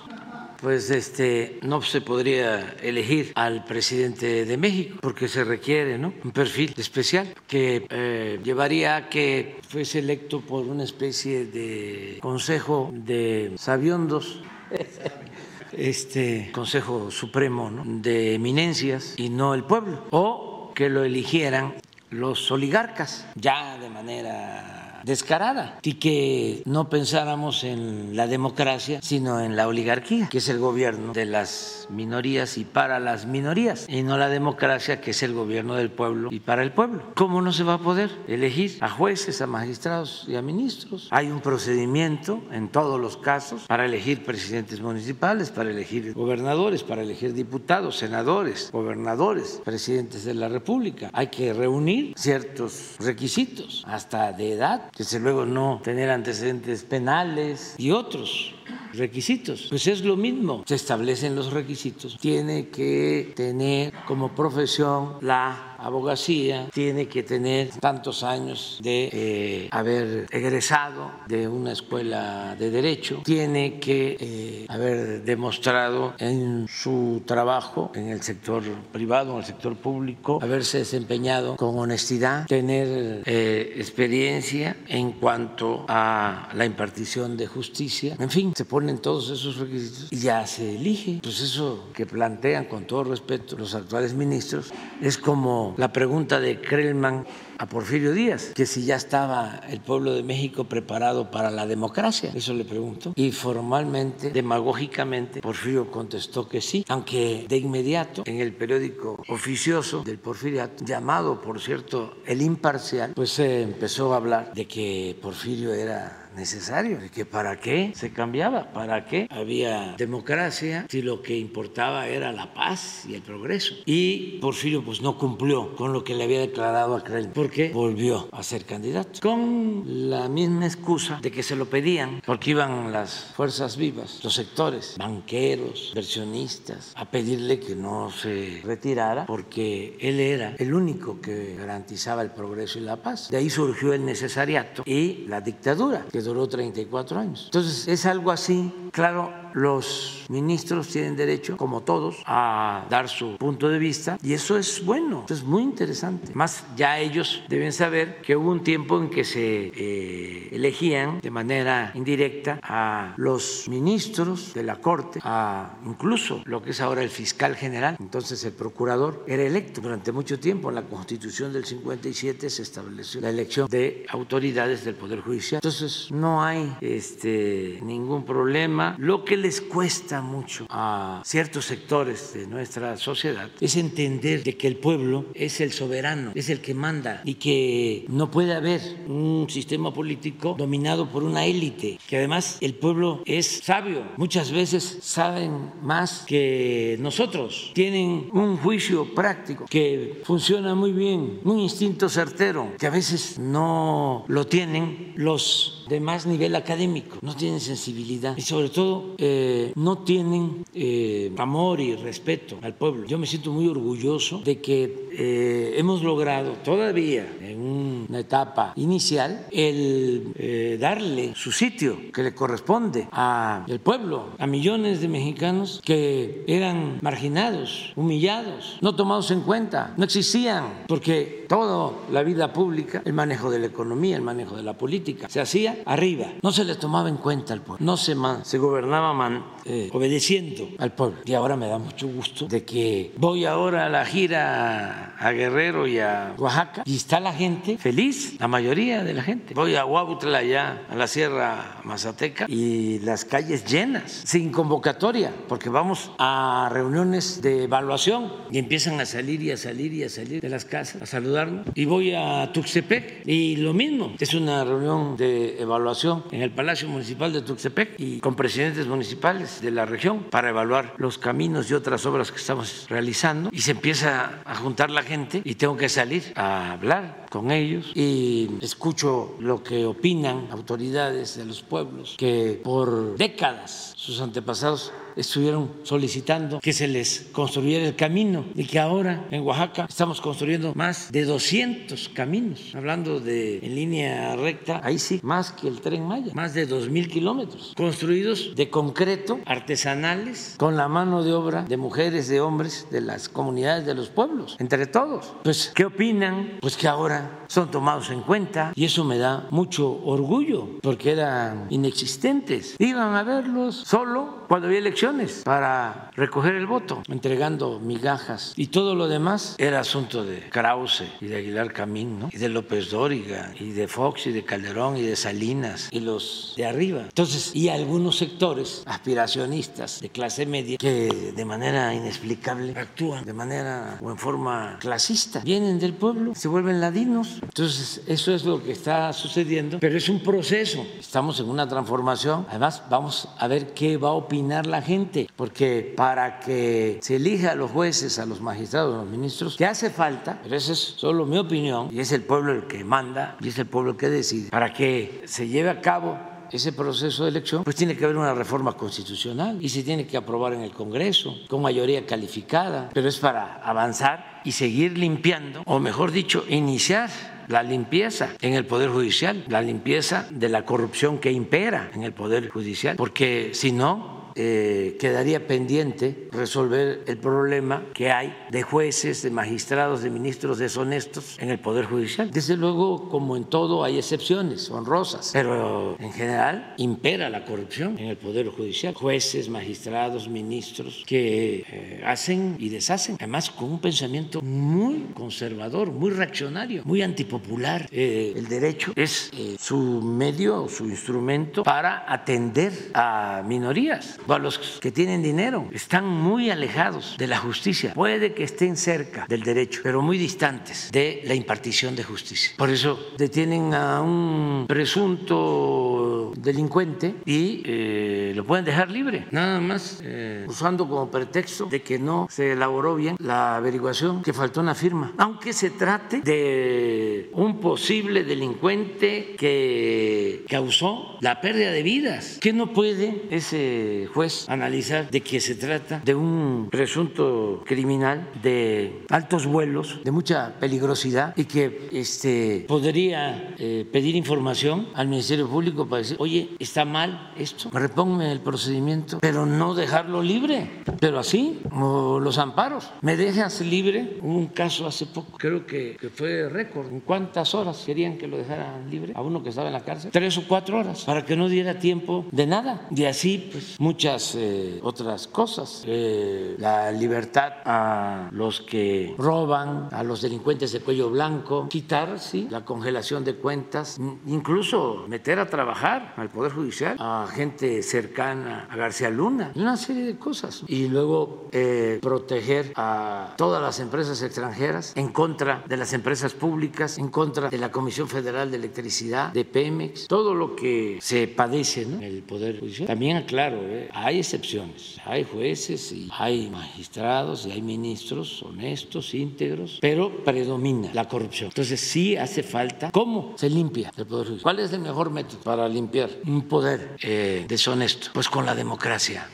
pues este no se podría elegir al presidente de México porque se requiere ¿no? un perfil especial que eh, llevaría a que fuese electo por una especie de consejo de sabiondos este Consejo Supremo de Eminencias y no el pueblo, o que lo eligieran los oligarcas ya de manera descarada y que no pensáramos en la democracia, sino en la oligarquía, que es el gobierno de las minorías y para las minorías, y no la democracia, que es el gobierno del pueblo y para el pueblo. ¿Cómo no se va a poder elegir a jueces, a magistrados y a ministros? Hay un procedimiento en todos los casos para elegir presidentes municipales, para elegir gobernadores, para elegir diputados, senadores, gobernadores, presidentes de la República. Hay que reunir ciertos requisitos, hasta de edad, desde luego no tener antecedentes penales y otros requisitos. Pues es lo mismo, se establecen los requisitos. Tiene que tener como profesión la abogacía, tiene que tener tantos años de eh, haber egresado de una escuela de derecho, tiene que eh, haber demostrado en su trabajo en el sector privado, en el sector público, haberse desempeñado con honestidad, tener eh, experiencia en cuanto a la impartición de justicia, en fin, se ponen todos esos requisitos y ya se elige. Pues eso que plantean con todo respeto los actuales ministros es como la pregunta de Krellman a Porfirio Díaz, que si ya estaba el pueblo de México preparado para la democracia. Eso le pregunto. Y formalmente, demagógicamente, Porfirio contestó que sí, aunque de inmediato en el periódico oficioso del Porfiriato, llamado por cierto el imparcial, pues se empezó a hablar de que Porfirio era necesario, de que para qué se cambiaba, para qué había democracia si lo que importaba era la paz y el progreso. Y Porfirio pues no cumplió con lo que le había declarado a Krell, porque volvió a ser candidato, con la misma excusa de que se lo pedían, porque iban las fuerzas vivas, los sectores, banqueros, versionistas, a pedirle que no se retirara, porque él era el único que garantizaba el progreso y la paz. De ahí surgió el necesariato y la dictadura, que duró 34 años. Entonces, es algo así, claro, los ministros tienen derecho, como todos, a dar su punto de vista y eso es bueno, eso es muy interesante. Más ya ellos deben saber que hubo un tiempo en que se eh, elegían de manera indirecta a los ministros de la Corte, a incluso lo que es ahora el fiscal general. Entonces el procurador era electo durante mucho tiempo. En la Constitución del 57 se estableció la elección de autoridades del Poder Judicial. Entonces no hay este, ningún problema. Lo que les cuesta mucho a ciertos sectores de nuestra sociedad es entender de que el pueblo es el soberano, es el que manda y que no puede haber un sistema político dominado por una élite, que además el pueblo es sabio, muchas veces saben más que nosotros, tienen un juicio práctico que funciona muy bien, un instinto certero, que a veces no lo tienen los de más nivel académico, no tienen sensibilidad y sobre todo eh, no tienen eh, amor y respeto al pueblo. Yo me siento muy orgulloso de que eh, hemos logrado todavía en un una etapa inicial, el eh, darle su sitio que le corresponde al pueblo, a millones de mexicanos que eran marginados, humillados, no tomados en cuenta, no existían, porque toda la vida pública, el manejo de la economía, el manejo de la política, se hacía arriba, no se les tomaba en cuenta al pueblo, no se, se gobernaba man, obedeciendo al pueblo. Y ahora me da mucho gusto de que voy ahora a la gira a Guerrero y a Oaxaca y está la gente feliz, la mayoría de la gente. Voy a Huautla allá, a la Sierra Mazateca y las calles llenas, sin convocatoria, porque vamos a reuniones de evaluación y empiezan a salir y a salir y a salir de las casas a saludarnos. Y voy a Tuxtepec y lo mismo, es una reunión de evaluación en el Palacio Municipal de Tuxtepec y con presidentes municipales de la región para evaluar los caminos y otras obras que estamos realizando. Y se empieza a juntar la gente y tengo que salir a hablar con ellos. Y escucho lo que opinan autoridades de los pueblos que por décadas sus antepasados estuvieron solicitando que se les construyera el camino y que ahora en Oaxaca estamos construyendo más de 200 caminos, hablando de en línea recta, ahí sí, más que el tren Maya, más de 2.000 kilómetros, construidos de concreto, artesanales, con la mano de obra de mujeres, de hombres, de las comunidades, de los pueblos, entre todos. Pues, ¿qué opinan? Pues que ahora son tomados en cuenta y eso me da mucho orgullo porque eran inexistentes. Iban a verlos solo cuando había elecciones para recoger el voto, entregando migajas y todo lo demás era asunto de Krause y de Aguilar Camín, ¿no? y de López Dóriga y de Fox y de Calderón y de Salinas y los de arriba. Entonces, y algunos sectores aspiracionistas de clase media que de manera inexplicable actúan de manera o en forma clasista, vienen del pueblo, se vuelven ladinos. Entonces, eso es lo que está sucediendo, pero es un proceso. Estamos en una transformación. Además, vamos a ver qué va a opinar la gente porque para que se elija a los jueces, a los magistrados, a los ministros, que hace falta, pero esa es solo mi opinión, y es el pueblo el que manda, y es el pueblo el que decide, para que se lleve a cabo ese proceso de elección, pues tiene que haber una reforma constitucional y se tiene que aprobar en el Congreso con mayoría calificada, pero es para avanzar y seguir limpiando, o mejor dicho, iniciar la limpieza en el Poder Judicial, la limpieza de la corrupción que impera en el Poder Judicial, porque si no, eh, quedaría pendiente resolver el problema que hay de jueces, de magistrados, de ministros deshonestos en el Poder Judicial. Desde luego, como en todo, hay excepciones honrosas, pero en general impera la corrupción en el Poder Judicial. Jueces, magistrados, ministros que eh, hacen y deshacen, además con un pensamiento muy conservador, muy reaccionario, muy antipopular. Eh, el derecho es su medio, su instrumento para atender a minorías a los que tienen dinero. Están muy alejados de la justicia. Puede que estén cerca del derecho, pero muy distantes de la impartición de justicia. Por eso detienen a un presunto delincuente y eh, lo pueden dejar libre, nada más eh, usando como pretexto de que no se elaboró bien la averiguación, que faltó una firma, aunque se trate de un posible delincuente que causó la pérdida de vidas. ¿Qué no puede ese juez analizar de que se trata de un presunto criminal de altos vuelos, de mucha peligrosidad y que este, podría eh, pedir información al Ministerio Público para decir, oye, está mal esto, reponme el procedimiento, pero no dejarlo libre, pero así, o los amparos, me dejas libre, Hubo un caso hace poco, creo que, que fue récord, ¿en cuántas horas querían que lo dejaran libre a uno que estaba en la cárcel? Tres o cuatro horas, para que no diera tiempo de nada, y así pues muchas eh, otras cosas. Eh, la libertad a los que roban, a los delincuentes de cuello blanco, quitar, sí, la congelación de cuentas, incluso meter a trabajar al Poder Judicial a gente cercana a García Luna, una serie de cosas. Y luego eh, proteger a todas las empresas extranjeras en contra de las empresas públicas, en contra de la Comisión Federal de Electricidad, de Pemex, todo lo que se padece en el Poder Judicial. También aclaro, hay excepciones. Hay jueces y hay magistrados y hay ministros honestos, íntegros, pero predomina la corrupción. Entonces sí hace falta. ¿Cómo se limpia el Poder Judicial? ¿Cuál es el mejor método para limpiar un poder eh, deshonesto? Pues con la democracia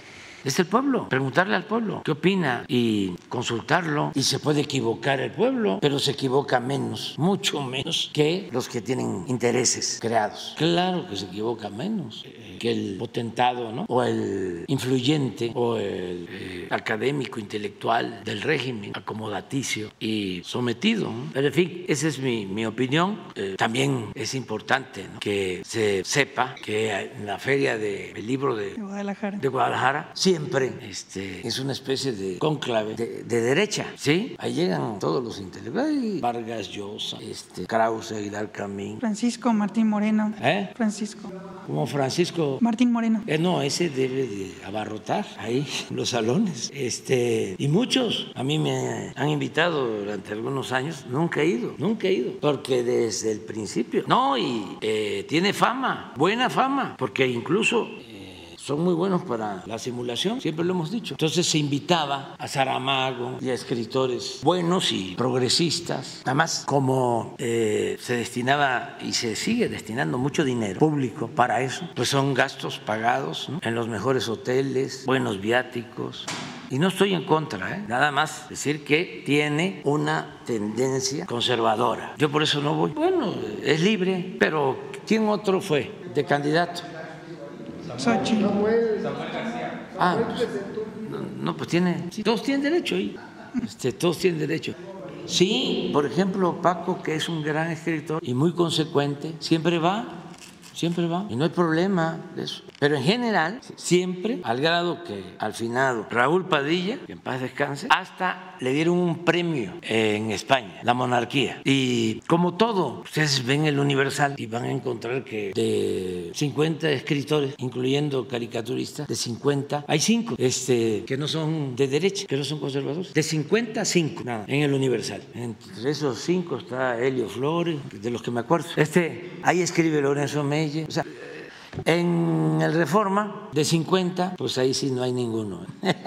es el pueblo, preguntarle al pueblo qué opina y consultarlo. Y se puede equivocar el pueblo, pero se equivoca menos, mucho menos que los que tienen intereses creados. Claro que se equivoca menos eh, que el potentado, ¿no? O el influyente o el eh, académico intelectual del régimen acomodaticio y sometido. Pero en fin, esa es mi, mi opinión. Eh, también es importante que se sepa que en la feria del libro de, Guadalajara, de Guadalajara siempre este, es una especie de cónclave de, de, derecha, ¿sí? Ahí llegan todos los intelectuales, Vargas Llosa, este, Krause, Aguilar Camín. Francisco Martín Moreno. ¿Eh? Francisco. Como Francisco Martín Moreno. Eh, no, ese debe de abarrotar ahí los salones. Este, y muchos a mí me han invitado durante algunos años, nunca he ido, nunca he ido, porque desde el principio. No, y eh, tiene fama, buena fama, porque incluso son muy buenos para la simulación, siempre lo hemos dicho. Entonces se invitaba a Saramago y a escritores buenos y progresistas. Además, como eh, se destinaba y se sigue destinando mucho dinero público para eso, pues son gastos pagados ¿no? en los mejores hoteles, buenos viáticos. Y no estoy en contra, ¿eh? nada más decir que tiene una tendencia conservadora. Yo por eso no voy. Bueno, es libre, pero ¿quién otro fue de candidato? Xochitl. Ah, pues, no, no, pues tiene, sí, todos tienen derecho ahí, este, todos tienen derecho. Sí, por ejemplo, Paco, que es un gran escritor y muy consecuente, siempre va, siempre va, y no hay problema de eso. Pero en general, siempre, al grado que al finado Raúl Padilla, en paz descanse, hasta le dieron un premio en España, la monarquía. Y como todo, ustedes ven el Universal y van a encontrar que de 50 escritores, incluyendo caricaturistas, de 50, hay 5 este, que no son de derecha, que no son conservadores. De 50, 5, nada, en el Universal. Entre esos 5 está Helio Flores, de los que me acuerdo. Este, ahí escribe Lorenzo Melle. O sea, en el Reforma, de 50, pues ahí sí no hay ninguno.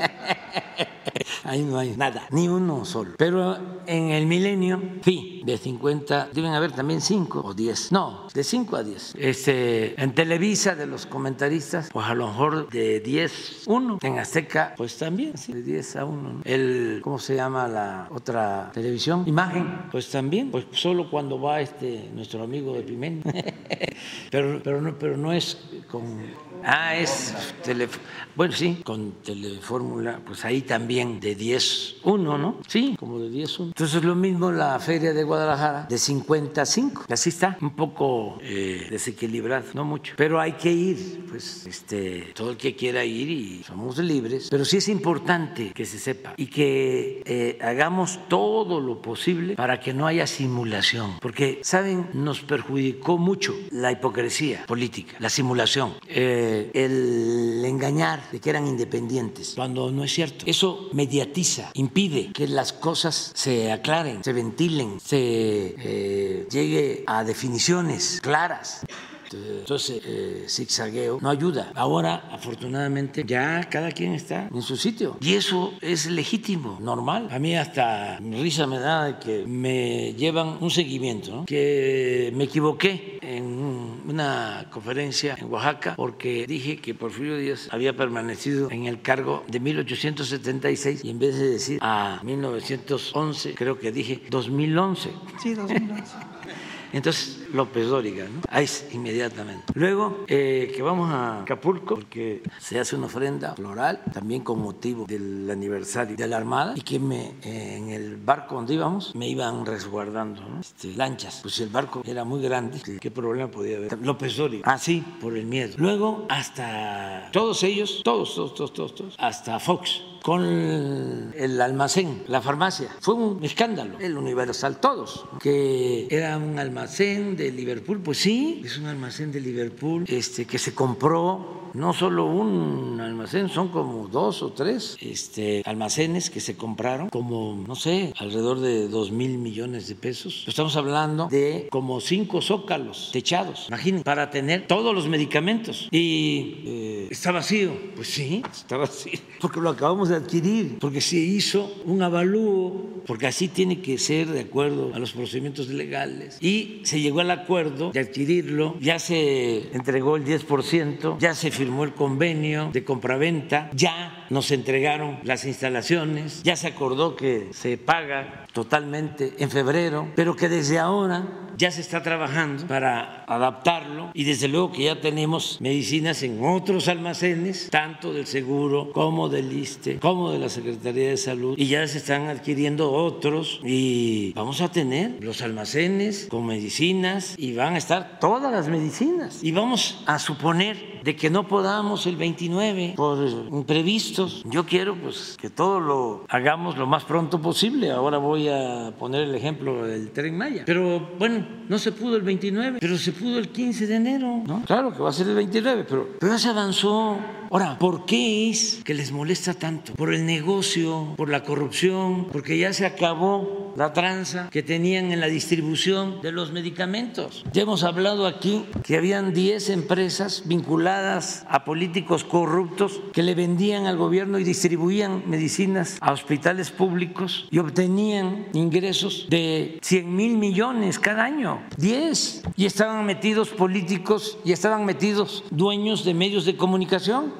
Ahí no hay nada, ni uno solo. Pero en el milenio, sí, de 50, deben haber también 5 o 10. No, de 5 a 10. Este, en Televisa, de los comentaristas, pues a lo mejor de 10, 1. En Azteca, pues también, sí, de 10 a 1. El, ¿cómo se llama la otra televisión? Imagen, pues también, pues solo cuando va este nuestro amigo de Pimen. pero, pero, no, pero no es con Ah, es bueno, sí, con Telefórmula, pues ahí también de 10-1, ¿no? Sí, como de 10-1. Entonces lo mismo la feria de Guadalajara, de 55. Así está, un poco eh, desequilibrado, no mucho. Pero hay que ir, pues, este, todo el que quiera ir y somos libres. Pero sí es importante que se sepa y que eh, hagamos todo lo posible para que no haya simulación. Porque, ¿saben? Nos perjudicó mucho la hipocresía política, la simulación. Eh, el engañar de que eran independientes, cuando no es cierto. Eso mediatiza, impide que las cosas se aclaren, se ventilen, se eh, llegue a definiciones claras. Entonces, eh, zigzagueo no ayuda. Ahora, afortunadamente, ya cada quien está en su sitio. Y eso es legítimo, normal. A mí hasta risa me da de que me llevan un seguimiento, ¿no? que me equivoqué en una conferencia en Oaxaca porque dije que Porfirio Díaz había permanecido en el cargo de 1876 y en vez de decir a 1911, creo que dije 2011. Sí, 2011. Entonces, López Dóriga, ¿no? Ahí inmediatamente. Luego, eh, que vamos a Acapulco, porque se hace una ofrenda floral, también con motivo del aniversario de la Armada, y que me, eh, en el barco donde íbamos me iban resguardando ¿no? este, lanchas. Pues el barco era muy grande, ¿qué problema podía haber? López Dóriga. Ah, sí, por el miedo. Luego, hasta todos ellos, todos, todos, todos, todos hasta Fox con el almacén, la farmacia. Fue un escándalo, el Universal, todos, que era un almacén de Liverpool. Pues sí, es un almacén de Liverpool este, que se compró no solo un almacén, son como dos o tres este, almacenes que se compraron, como, no sé, alrededor de dos mil millones de pesos. Estamos hablando de como cinco zócalos techados, imaginen, para tener todos los medicamentos. Y eh, está vacío. Pues sí, está vacío, porque lo acabamos de adquirir, porque se hizo un avalúo, porque así tiene que ser de acuerdo a los procedimientos legales. Y se llegó al acuerdo de adquirirlo, ya se entregó el 10%, ya se firmó el convenio de compraventa, ya nos entregaron las instalaciones, ya se acordó que se paga totalmente en febrero, pero que desde ahora ya se está trabajando para adaptarlo y desde luego que ya tenemos medicinas en otros almacenes, tanto del seguro como del ISTE, como de la Secretaría de Salud, y ya se están adquiriendo otros y vamos a tener los almacenes con medicinas y van a estar todas las medicinas. Y vamos a suponer de que no podamos el 29 por imprevistos. Yo quiero pues que todo lo hagamos lo más pronto posible. Ahora voy a poner el ejemplo del tren Maya. Pero bueno, no se pudo el 29, pero se pudo el 15 de enero. Claro que va a ser el 29, pero, pero ya se avanzó. Ahora, ¿por qué es que les molesta tanto? Por el negocio, por la corrupción, porque ya se acabó la tranza que tenían en la distribución de los medicamentos. Ya hemos hablado aquí que habían 10 empresas vinculadas a políticos corruptos que le vendían al gobierno y distribuían medicinas a hospitales públicos y obtenían ingresos de 100 mil millones cada año. 10. Y estaban metidos políticos y estaban metidos dueños de medios de comunicación.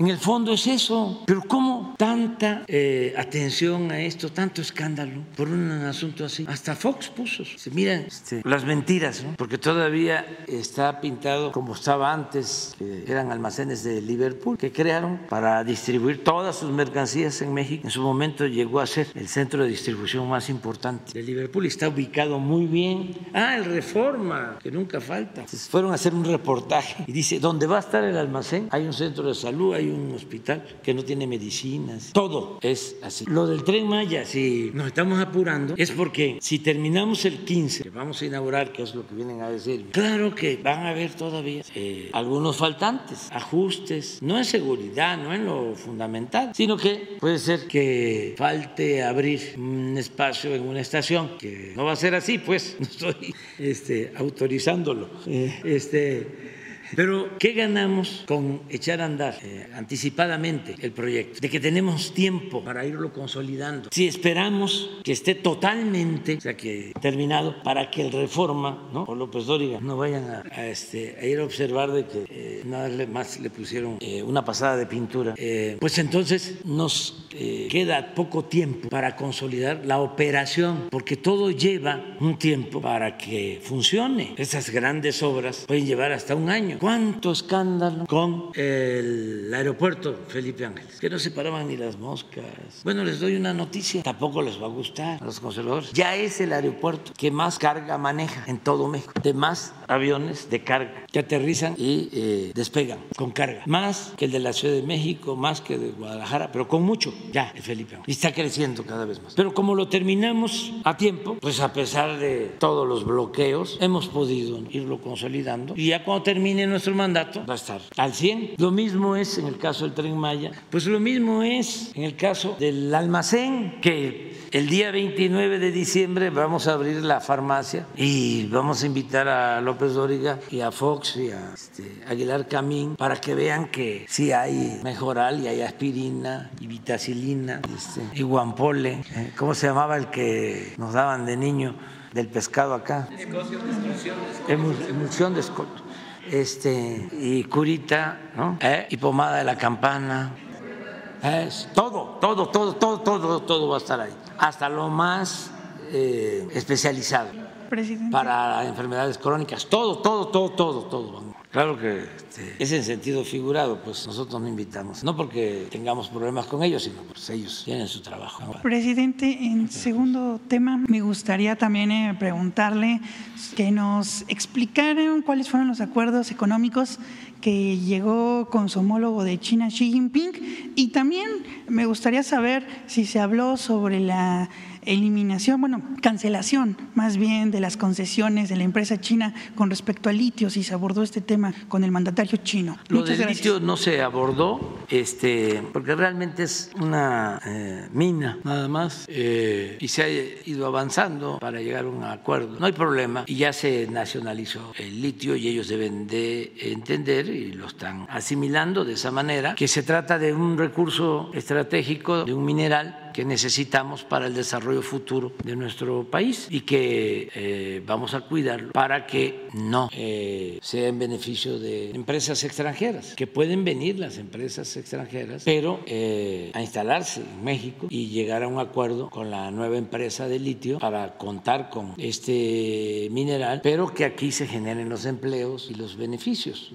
En el fondo es eso. Pero ¿cómo tanta eh, atención a esto, tanto escándalo por un asunto así? Hasta Fox puso. Se miran este, las mentiras, ¿no? porque todavía está pintado como estaba antes, que eran almacenes de Liverpool, que crearon para distribuir todas sus mercancías en México. En su momento llegó a ser el centro de distribución más importante de Liverpool y está ubicado muy bien. Ah, el Reforma, que nunca falta. Entonces, fueron a hacer un reportaje y dice, ¿dónde va a estar el almacén? Hay un centro de salud, hay un hospital que no tiene medicinas. Todo es así. Lo del tren Maya, si nos estamos apurando, es porque si terminamos el 15, que vamos a inaugurar, que es lo que vienen a decir, claro que van a haber todavía eh, algunos faltantes, ajustes, no en seguridad, no en lo fundamental, sino que puede ser que falte abrir un espacio en una estación, que no va a ser así, pues no estoy este, autorizándolo. Eh, este, pero, ¿qué ganamos con echar a andar eh, anticipadamente el proyecto? De que tenemos tiempo para irlo consolidando. Si esperamos que esté totalmente, o sea, que terminado, para que el reforma, ¿no? O López Dóriga, no vayan a, este, a ir a observar de que eh, nada más le pusieron eh, una pasada de pintura, eh, pues entonces nos eh, queda poco tiempo para consolidar la operación, porque todo lleva un tiempo para que funcione. Esas grandes obras pueden llevar hasta un año cuánto escándalo con el aeropuerto Felipe Ángeles, que no se paraban ni las moscas. Bueno, les doy una noticia, tampoco les va a gustar a los conservadores. Ya es el aeropuerto que más carga maneja en todo México, de más aviones de carga que aterrizan y eh, despegan con carga, más que el de la Ciudad de México, más que de Guadalajara, pero con mucho, ya el Felipe Ángeles. Y está creciendo cada vez más. Pero como lo terminamos a tiempo, pues a pesar de todos los bloqueos, hemos podido irlo consolidando y ya cuando termine nuestro mandato va a estar al 100. Lo mismo es en el caso del tren Maya, pues lo mismo es en el caso del almacén, que el día 29 de diciembre vamos a abrir la farmacia y vamos a invitar a López Dóriga y a Fox y a este, Aguilar Camín para que vean que sí hay mejoral y hay aspirina y vitacilina este, y guampole. Eh, ¿Cómo se llamaba el que nos daban de niño del pescado acá? Emulsión de escoto este, y curita, ¿no? ¿Eh? y pomada de la campana. Es todo, todo, todo, todo, todo, todo va a estar ahí. Hasta lo más eh, especializado Presidente. para enfermedades crónicas. Todo, todo, todo, todo, todo. Claro que este, es en sentido figurado, pues nosotros no invitamos. No porque tengamos problemas con ellos, sino porque ellos tienen su trabajo. Presidente, en segundo tema, me gustaría también eh, preguntarle que nos explicaran cuáles fueron los acuerdos económicos que llegó con su homólogo de China, Xi Jinping, y también me gustaría saber si se habló sobre la eliminación, bueno, cancelación más bien de las concesiones de la empresa china con respecto al litio, si se abordó este tema con el mandatario chino. Lo del litio no se abordó, este, porque realmente es una eh, mina nada más eh, y se ha ido avanzando para llegar a un acuerdo. No hay problema y ya se nacionalizó el litio y ellos deben de entender y lo están asimilando de esa manera que se trata de un recurso estratégico, de un mineral que necesitamos para el desarrollo futuro de nuestro país y que eh, vamos a cuidar para que no eh, sea en beneficio de empresas extranjeras, que pueden venir las empresas extranjeras, pero eh, a instalarse en México y llegar a un acuerdo con la nueva empresa de litio para contar con este mineral, pero que aquí se generen los empleos y los beneficios.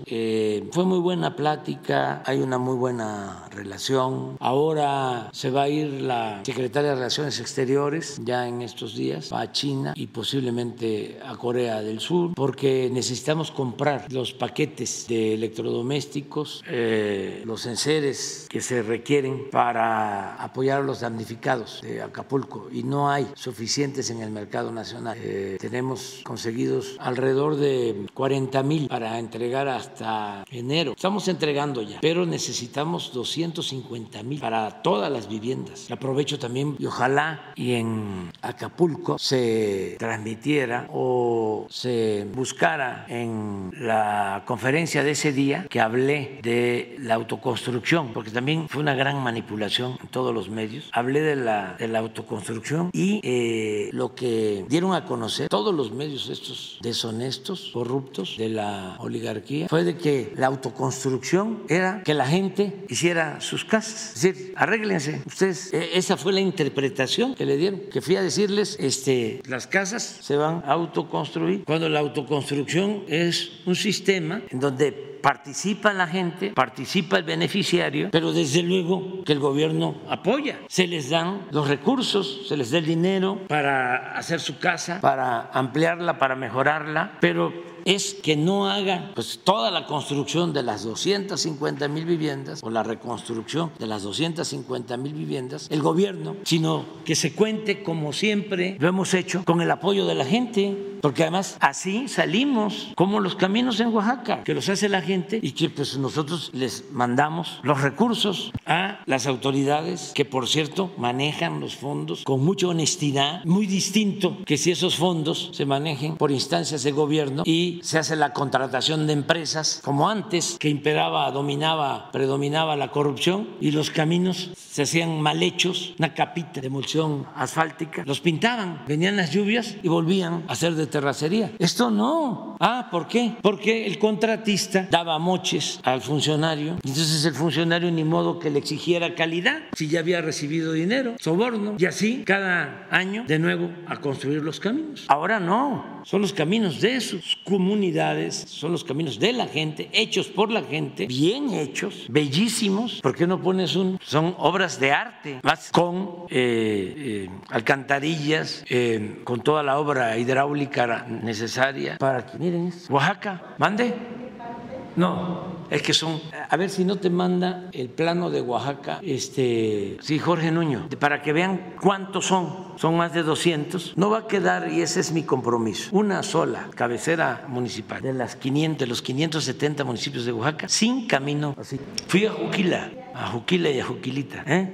fue muy buena plática, hay una muy buena relación. Ahora se va a ir la secretaria de Relaciones Exteriores ya en estos días a China y posiblemente a Corea del Sur porque necesitamos comprar los paquetes de electrodomésticos, eh, los enseres que se requieren para apoyar a los damnificados de Acapulco y no hay suficientes en el mercado nacional. Eh, tenemos conseguidos alrededor de 40 mil para entregar hasta enero. Estamos entregando ya, pero necesitamos 250 mil para todas las viviendas. Aprovecho también y ojalá y en Acapulco se transmitiera o se buscara en la conferencia de ese día que hablé de la autoconstrucción, porque también fue una gran manipulación en todos los medios. Hablé de la, de la autoconstrucción y eh, lo que dieron a conocer todos los medios estos deshonestos, corruptos de la oligarquía, fue de que la autoconstrucción era que la gente hiciera sus casas. Es decir, arréglense ustedes. E, esa fue la interpretación que le dieron, que fui a decirles, este, las casas se van a autoconstruir, cuando la autoconstrucción es un sistema en donde participa la gente, participa el beneficiario, pero desde luego que el gobierno apoya. Se les dan los recursos, se les da el dinero para hacer su casa, para ampliarla, para mejorarla, pero es que no haga pues, toda la construcción de las 250 mil viviendas o la reconstrucción de las 250 mil viviendas el gobierno, sino que se cuente como siempre lo hemos hecho con el apoyo de la gente, porque además así salimos como los caminos en Oaxaca, que los hace la gente y que pues nosotros les mandamos los recursos a las autoridades que por cierto manejan los fondos con mucha honestidad, muy distinto que si esos fondos se manejen por instancias de gobierno y se hace la contratación de empresas como antes, que imperaba, dominaba, predominaba la corrupción y los caminos se hacían mal hechos, una capita de emulsión asfáltica, los pintaban, venían las lluvias y volvían a hacer de terracería. Esto no. Ah, ¿por qué? Porque el contratista daba moches al funcionario, entonces el funcionario ni modo que le exigiera calidad si ya había recibido dinero, soborno, y así cada año de nuevo a construir los caminos. Ahora no, son los caminos de sus comunidades, son los caminos de la gente, hechos por la gente, bien hechos, bellísimos. ¿Por qué no pones un? Son obras de arte, más con eh, eh, alcantarillas, eh, con toda la obra hidráulica necesaria para que, miren, Oaxaca, mande. No, es que son, a ver si no te manda el plano de Oaxaca, este, sí, Jorge Nuño, para que vean cuántos son, son más de 200. No va a quedar, y ese es mi compromiso, una sola cabecera municipal de las 500, los 570 municipios de Oaxaca sin camino. Así. Fui a Juquila, a Juquila y a Juquilita, ¿eh?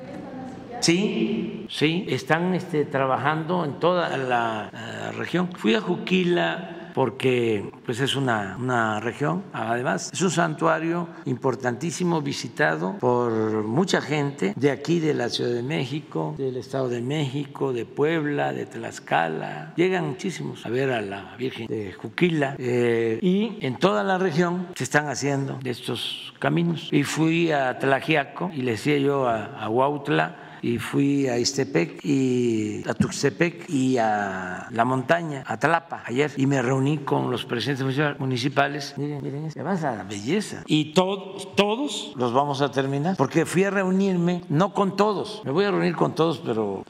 Sí, sí, están este, trabajando en toda la, la región. Fui a Juquila, porque pues es una, una región, además es un santuario importantísimo visitado por mucha gente de aquí, de la Ciudad de México, del Estado de México, de Puebla, de Tlaxcala. Llegan muchísimos a ver a la Virgen de Juquila eh, y en toda la región se están haciendo estos caminos. Y fui a Tlajiaco y le decía yo a, a Huautla, y fui a Istepec y a Tuxtepec y a la montaña, a Tlapa ayer y me reuní con los presidentes municipales. Miren, miren, se a la belleza. Y todos, todos los vamos a terminar porque fui a reunirme, no con todos, me voy a reunir con todos, pero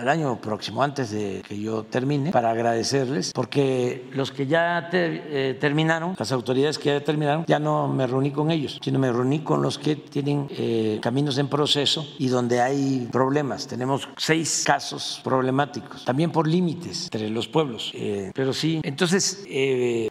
el año próximo, antes de que yo termine, para agradecerles, porque los que ya eh, terminaron, las autoridades que ya terminaron, ya no me reuní con ellos, sino me reuní con los que tienen eh, caminos en proceso y donde hay problemas. Tenemos seis casos problemáticos, también por límites entre los pueblos. Eh, pero sí, entonces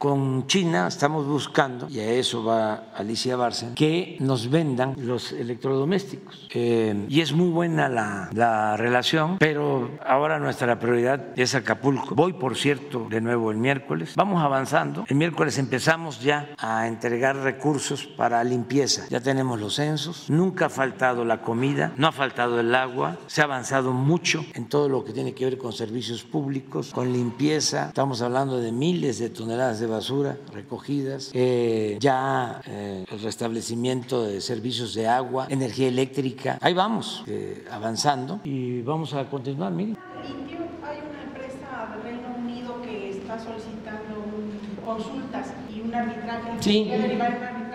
con China estamos buscando, y a eso va Alicia Barcen, que nos vendan los electrodomésticos. y es muy buena la, la relación, pero ahora nuestra prioridad es Acapulco. Voy, por cierto, de nuevo el miércoles. Vamos avanzando. El miércoles empezamos ya a entregar recursos para limpieza. Ya tenemos los censos. Nunca ha faltado la comida, no ha faltado el agua. Se ha avanzado mucho en todo lo que tiene que ver con servicios públicos, con limpieza. Estamos hablando de miles de toneladas de basura recogidas. Eh, ya eh, el restablecimiento de servicios de agua, energía eléctrica. Ahí vamos eh, avanzando y vamos a continuar. Hay una empresa del Reino Unido que está solicitando consultas y un arbitraje. Sí,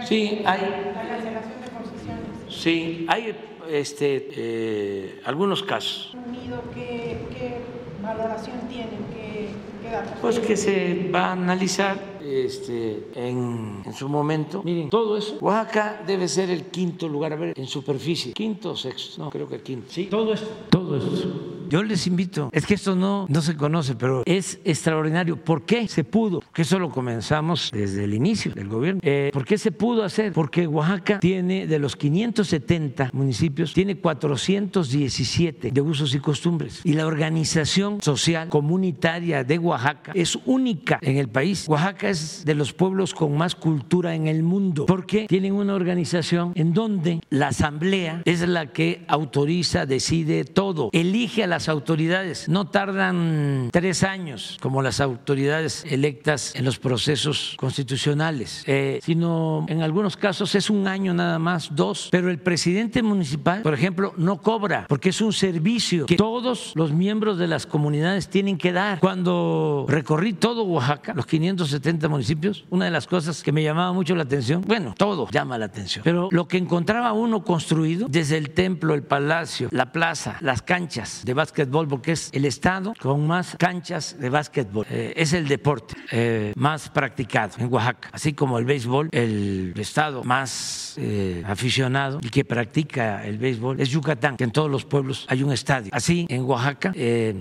sí, hay. La cancelación de concesiones. Sí, hay este, eh, algunos casos. Unido, ¿qué, ¿qué, valoración tienen? ¿Qué, qué datos? Pues que se va a analizar este, en, en, su momento. Miren, todo eso. Oaxaca debe ser el quinto lugar, a ver, en superficie. Quinto o sexto, no, creo que quinto. Sí, todo esto. Todo esto. Yo les invito, es que esto no, no se conoce, pero es extraordinario. ¿Por qué se pudo? Porque eso lo comenzamos desde el inicio del gobierno. Eh, ¿Por qué se pudo hacer? Porque Oaxaca tiene, de los 570 municipios, tiene 417 de usos y costumbres. Y la organización social comunitaria de Oaxaca es única en el país. Oaxaca es de los pueblos con más cultura en el mundo, porque tienen una organización en donde la asamblea es la que autoriza, decide todo, elige a las autoridades. No tardan tres años como las autoridades electas en los procesos constitucionales, eh, sino en algunos casos es un año nada más, dos. Pero el presidente municipal, por ejemplo, no cobra porque es un servicio que todos los miembros de las comunidades tienen que dar. Cuando recorrí todo Oaxaca, los 570 municipios, una de las cosas que me llamaba mucho la atención, bueno, todo llama la atención, pero lo que encontraba uno construido, desde el templo, el palacio, la plaza, las canchas de básquetbol, porque es el estado con más canchas de básquetbol. Eh, es el deporte eh, más practicado en Oaxaca, así como el béisbol, el estado más eh, aficionado y que practica el béisbol es Yucatán, que en todos los pueblos hay un estadio. Así en Oaxaca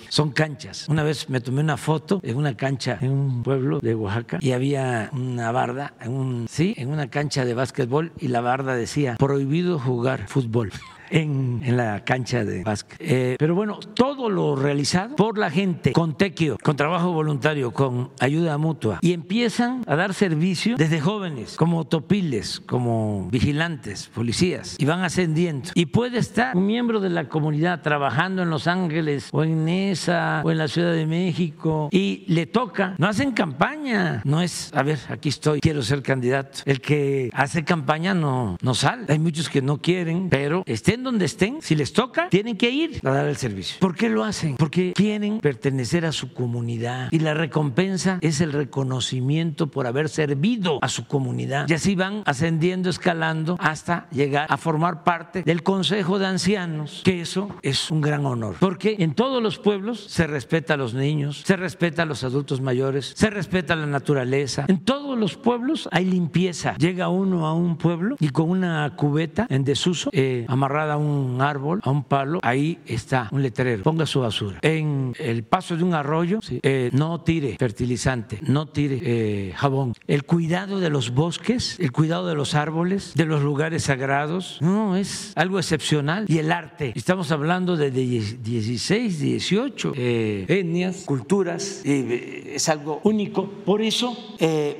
son canchas. Una vez me tomé una foto en una cancha en un pueblo de Oaxaca y había una barda, en sí, en una cancha de básquetbol y la barda decía prohibido jugar fútbol en, en la cancha de básquet. Eh, pero bueno, todo lo realizado por la gente con tequio, con trabajo voluntario, con ayuda mutua. Y empiezan a dar servicio desde jóvenes, como topiles, como vigilantes, policías, y van ascendiendo. Y puede estar un miembro de la comunidad trabajando en Los Ángeles o en Nesa o en la Ciudad de México y le toca, no hacen campaña, no es, a ver, aquí estoy, quiero ser candidato. El que hace campaña no, no sale. Hay muchos que no quieren, pero estén donde estén, si les toca, tienen que ir a dar el servicio. ¿Por qué lo hacen? Porque quieren pertenecer a su comunidad y la recompensa es el reconocimiento por haber servido a su comunidad. Y así van ascendiendo, escalando hasta llegar a formar parte del Consejo de Ancianos, que eso es un gran honor. Porque en todos los pueblos se respeta a los niños, se respeta a los adultos mayores, se respeta la naturaleza. En todos los pueblos hay limpieza. Llega uno a un pueblo y con una cubeta en desuso eh, amarrada a un árbol, a un palo, ahí está un letrero, ponga su basura. En el paso de un arroyo, eh, no tire fertilizante, no tire eh, jabón. El cuidado de los bosques, el cuidado de los árboles, de los lugares sagrados, no, es algo excepcional. Y el arte, estamos hablando de 16, 18 eh, etnias, culturas, es algo único. Por eso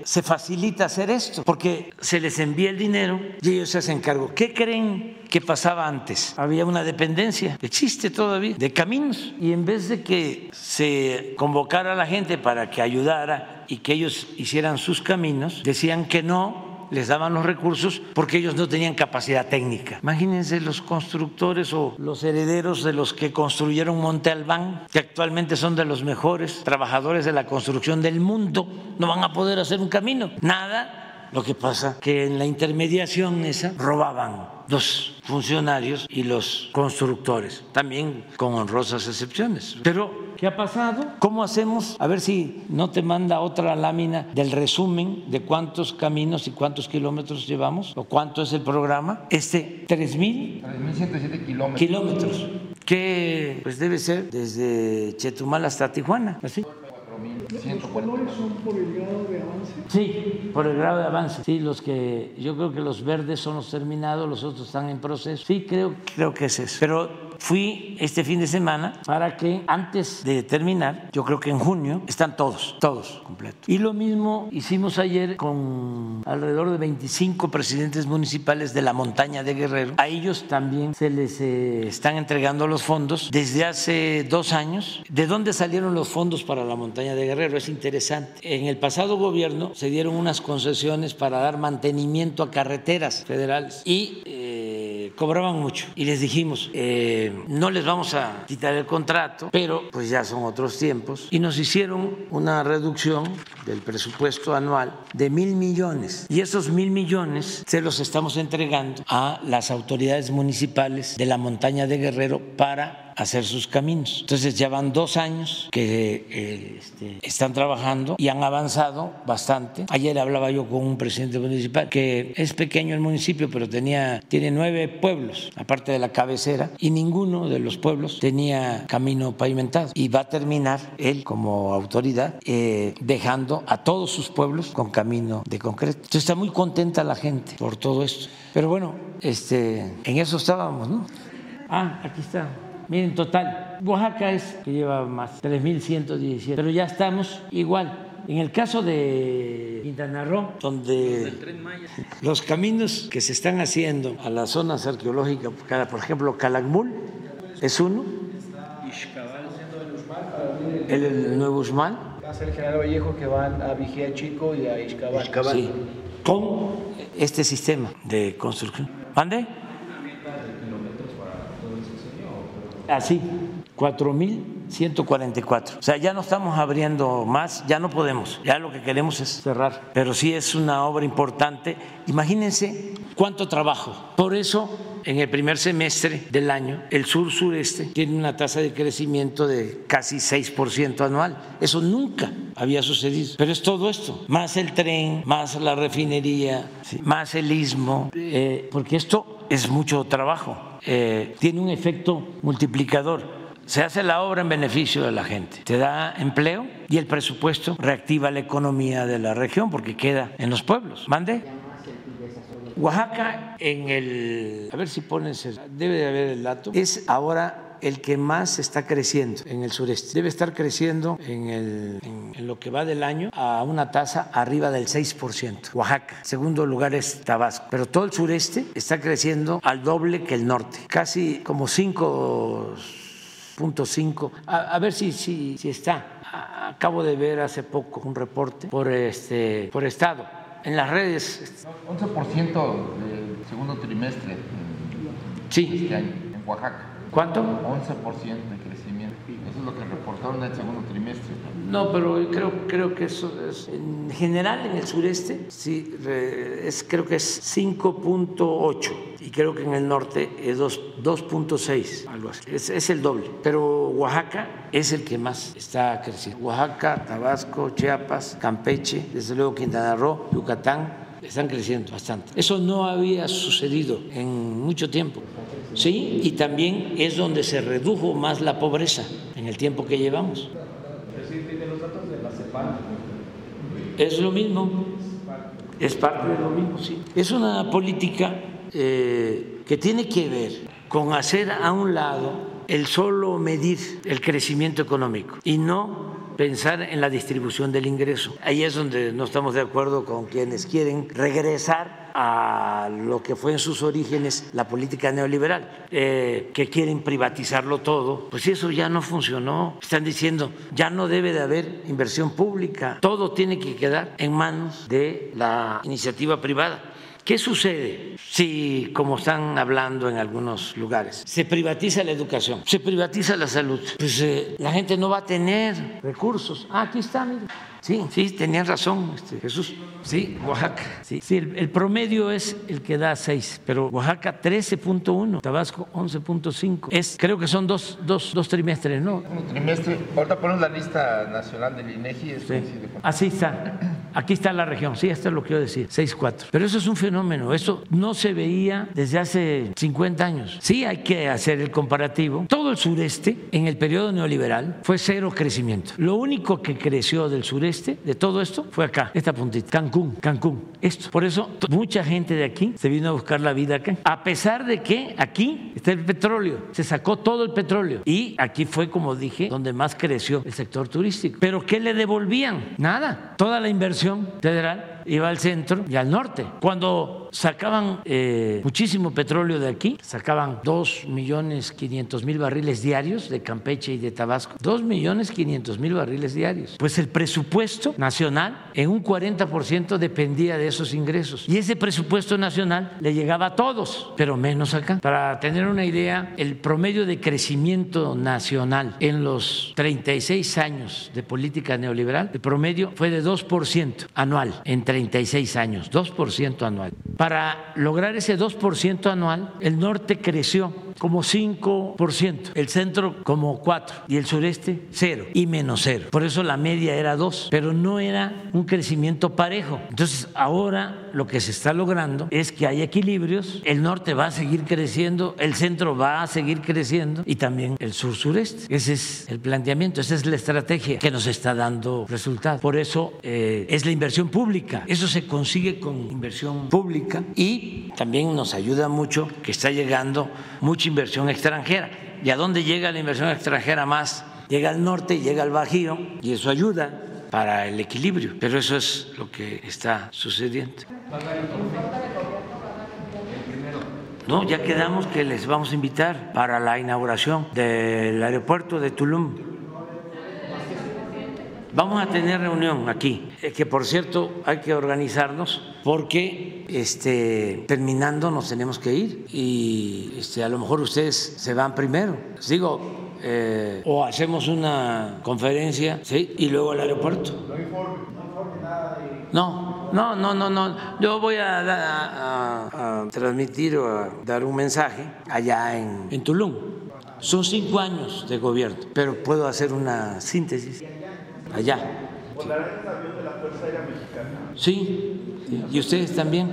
se facilita hacer esto, porque se les envía el dinero y ellos se hacen cargo. ¿Qué creen que pasaba antes? Había una dependencia, existe todavía, de caminos. Y en vez de que se convocara a la gente para que ayudara y que ellos hicieran sus caminos, decían que no, les daban los recursos porque ellos no tenían capacidad técnica. Imagínense los constructores o los herederos de los que construyeron Monte Albán, que actualmente son de los mejores trabajadores de la construcción del mundo, no van a poder hacer un camino. Nada. Lo que pasa que en la intermediación esa robaban los funcionarios y los constructores, también con honrosas excepciones. Pero, ¿qué ha pasado? ¿Cómo hacemos? A ver si no te manda otra lámina del resumen de cuántos caminos y cuántos kilómetros llevamos o cuánto es el programa. Este, 3.000 3.107 kilómetros. kilómetros, que pues debe ser desde Chetumal hasta Tijuana, ¿así? 4.140. Sí, por el grado de avance. Sí, los que yo creo que los verdes son los terminados, los otros están en proceso. Sí, creo, creo que es eso. Pero fui este fin de semana para que antes de terminar, yo creo que en junio, están todos, todos completos. Y lo mismo hicimos ayer con alrededor de 25 presidentes municipales de la montaña de Guerrero. A ellos también se les eh, están entregando los fondos desde hace dos años. ¿De dónde salieron los fondos para la montaña de Guerrero? Es interesante. En el pasado gobierno se dieron unas concesiones para dar mantenimiento a carreteras federales y eh, cobraban mucho. Y les dijimos, eh, no les vamos a quitar el contrato, pero pues ya son otros tiempos. Y nos hicieron una reducción del presupuesto anual de mil millones. Y esos mil millones se los estamos entregando a las autoridades municipales de la montaña de Guerrero para hacer sus caminos. Entonces ya van dos años que eh, este, están trabajando y han avanzado bastante. Ayer hablaba yo con un presidente municipal que es pequeño el municipio, pero tenía, tiene nueve pueblos, aparte de la cabecera, y ninguno de los pueblos tenía camino pavimentado. Y va a terminar él como autoridad eh, dejando a todos sus pueblos con camino de concreto. Entonces está muy contenta la gente por todo esto. Pero bueno, este, en eso estábamos, ¿no? Ah, aquí está. Miren, total, Oaxaca es que lleva más, 3.117, pero ya estamos igual. En el caso de Quintana Roo, donde los caminos que se están haciendo a las zonas arqueológicas, por ejemplo, Calakmul es uno, el, el Nuevo Hacia el General Vallejo que van a Vigía Chico y a Ixcabal. sí, con este sistema de construcción. ¿Mande? Así, 4.144. O sea, ya no estamos abriendo más, ya no podemos, ya lo que queremos es cerrar. Pero sí es una obra importante. Imagínense cuánto trabajo. Por eso, en el primer semestre del año, el sur-sureste tiene una tasa de crecimiento de casi 6% anual. Eso nunca había sucedido. Pero es todo esto, más el tren, más la refinería, más el istmo, eh, porque esto es mucho trabajo, eh, tiene un efecto multiplicador. Se hace la obra en beneficio de la gente, te da empleo y el presupuesto reactiva la economía de la región porque queda en los pueblos. ¿Mande? Oaxaca en el, a ver si pones, el- debe de haber el dato, es ahora el que más está creciendo en el sureste. Debe estar creciendo en, el- en- en lo que va del año a una tasa arriba del 6%. Oaxaca. Segundo lugar es Tabasco. Pero todo el sureste está creciendo al doble que el norte. Casi como 5.5. A, a ver si, si, si está. A- Acabo de ver hace poco un reporte por, este, por estado. En las redes, 11% del segundo trimestre sí. este año en Oaxaca. ¿Cuánto? 11% de crecimiento. Eso es lo que reportaron en el segundo trimestre. No, pero creo, creo que eso es, en general en el sureste, sí, es, creo que es 5.8 y creo que en el norte es dos- 2.6, algo así. Es, es el doble. Pero Oaxaca es el que más está creciendo. Oaxaca, Tabasco, Chiapas, Campeche, desde luego Quintana Roo, Yucatán, están creciendo bastante. Eso no había sucedido en mucho tiempo. Sí, y también es donde se redujo más la pobreza en el tiempo que llevamos. Es lo mismo, es parte de lo mismo, sí. Es una política eh, que tiene que ver con hacer a un lado el solo medir el crecimiento económico y no pensar en la distribución del ingreso. Ahí es donde no estamos de acuerdo con quienes quieren regresar a lo que fue en sus orígenes la política neoliberal, eh, que quieren privatizarlo todo. Pues eso ya no funcionó. Están diciendo, ya no debe de haber inversión pública, todo tiene que quedar en manos de la iniciativa privada. ¿Qué sucede si, como están hablando en algunos lugares, se privatiza la educación, se privatiza la salud? Pues eh, la gente no va a tener recursos. Ah, aquí está, mire. Sí, sí, tenían razón, este, Jesús. Sí, Oaxaca. Sí, sí el, el, promedio es el que da 6, pero Oaxaca 13.1, Tabasco 11.5. Es, creo que son dos, dos, dos trimestres, ¿no? Un trimestre. Ahorita ponemos la lista nacional del INEGI. Sí. Así está. Aquí está la región, sí, esto es lo que quiero decir, 6-4. Pero eso es un fenómeno, eso no se veía desde hace 50 años. Sí hay que hacer el comparativo. Todo el sureste, en el periodo neoliberal, fue cero crecimiento. Lo único que creció del sureste, de todo esto, fue acá, esta puntita, Cancún, Cancún, esto. Por eso mucha gente de aquí se vino a buscar la vida acá. A pesar de que aquí está el petróleo, se sacó todo el petróleo. Y aquí fue, como dije, donde más creció el sector turístico. Pero ¿qué le devolvían? Nada. Toda la inversión federal iba al centro y al norte. Cuando sacaban eh, muchísimo petróleo de aquí, sacaban 2 millones 500 mil barriles diarios de Campeche y de Tabasco, 2 millones 500 mil barriles diarios. Pues el presupuesto nacional en un 40% dependía de esos ingresos. Y ese presupuesto nacional le llegaba a todos, pero menos acá. Para tener una idea, el promedio de crecimiento nacional en los 36 años de política neoliberal, el promedio fue de 2% anual en 36 años, 2% anual. Para lograr ese 2% anual, el norte creció como 5%, el centro como 4% y el sureste 0 y menos 0. Por eso la media era 2, pero no era un crecimiento parejo. Entonces ahora lo que se está logrando es que hay equilibrios, el norte va a seguir creciendo, el centro va a seguir creciendo y también el sur-sureste. Ese es el planteamiento, esa es la estrategia que nos está dando resultados. Por eso eh, es la inversión pública, eso se consigue con inversión pública y también nos ayuda mucho que está llegando mucha inversión extranjera. ¿Y a dónde llega la inversión extranjera más? Llega al norte, llega al Bajío y eso ayuda para el equilibrio, pero eso es lo que está sucediendo. No, ya quedamos que les vamos a invitar para la inauguración del aeropuerto de Tulum. Vamos a tener reunión aquí, que por cierto hay que organizarnos porque este, terminando nos tenemos que ir y este, a lo mejor ustedes se van primero. Digo, eh, o hacemos una conferencia ¿sí? y luego al aeropuerto. No, no, no, no, no. Yo voy a, a, a transmitir o a dar un mensaje allá en, en Tulum. Son cinco años de gobierno, pero puedo hacer una síntesis allá. ¿Volarán en avión de la Fuerza Aérea Mexicana? Sí, sí. ¿y ustedes también?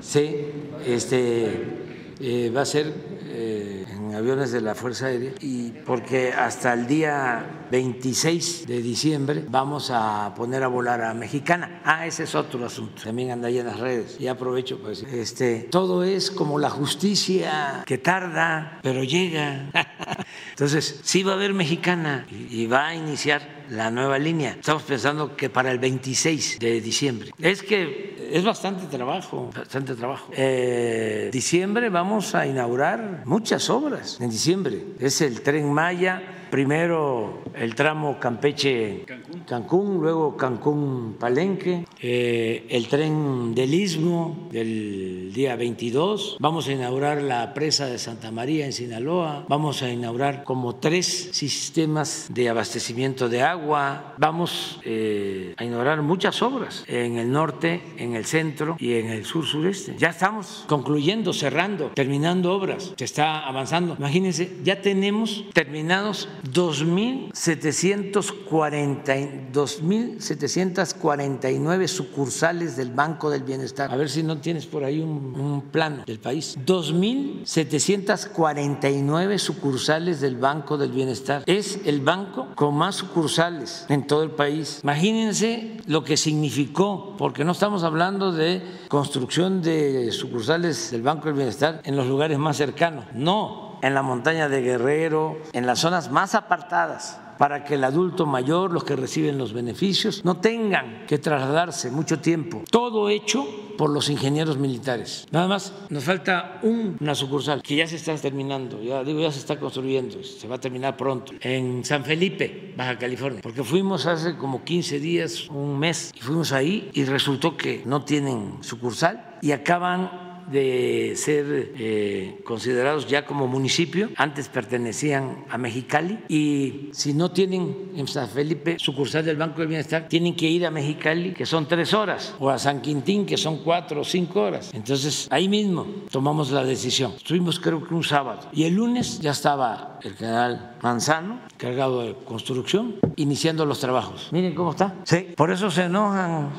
Sí, este, eh, va a ser eh, en aviones de la Fuerza Aérea y porque hasta el día 26 de diciembre vamos a poner a volar a Mexicana. Ah, ese es otro asunto. También anda ahí en las redes. Y aprovecho decir, este, todo es como la justicia que tarda, pero llega. Entonces, sí va a haber Mexicana y va a iniciar la nueva línea. Estamos pensando que para el 26 de diciembre. Es que es bastante trabajo, bastante trabajo. Eh, diciembre vamos a inaugurar muchas obras. En diciembre es el tren Maya primero el tramo Campeche-Cancún, luego Cancún-Palenque, eh, el tren del Istmo del día 22, vamos a inaugurar la presa de Santa María en Sinaloa, vamos a inaugurar como tres sistemas de abastecimiento de agua, vamos eh, a inaugurar muchas obras en el norte, en el centro y en el sur-sureste. Ya estamos concluyendo, cerrando, terminando obras, se está avanzando. Imagínense, ya tenemos terminados 2.749 sucursales del Banco del Bienestar. A ver si no tienes por ahí un, un plano del país. 2.749 sucursales del Banco del Bienestar. Es el banco con más sucursales en todo el país. Imagínense lo que significó, porque no estamos hablando de construcción de sucursales del Banco del Bienestar en los lugares más cercanos. No, en la montaña de Guerrero, en las zonas más apartadas para que el adulto mayor, los que reciben los beneficios, no tengan que trasladarse mucho tiempo. Todo hecho por los ingenieros militares. Nada más nos falta una sucursal que ya se está terminando, ya digo, ya se está construyendo, se va a terminar pronto, en San Felipe, Baja California, porque fuimos hace como 15 días, un mes, y fuimos ahí y resultó que no tienen sucursal y acaban de ser eh, considerados ya como municipio. Antes pertenecían a Mexicali y si no tienen en San Felipe sucursal del Banco del Bienestar, tienen que ir a Mexicali, que son tres horas, o a San Quintín, que son cuatro o cinco horas. Entonces, ahí mismo tomamos la decisión. Estuvimos creo que un sábado y el lunes ya estaba el general Manzano, cargado de construcción, iniciando los trabajos. Miren cómo está. Sí, por eso se enojan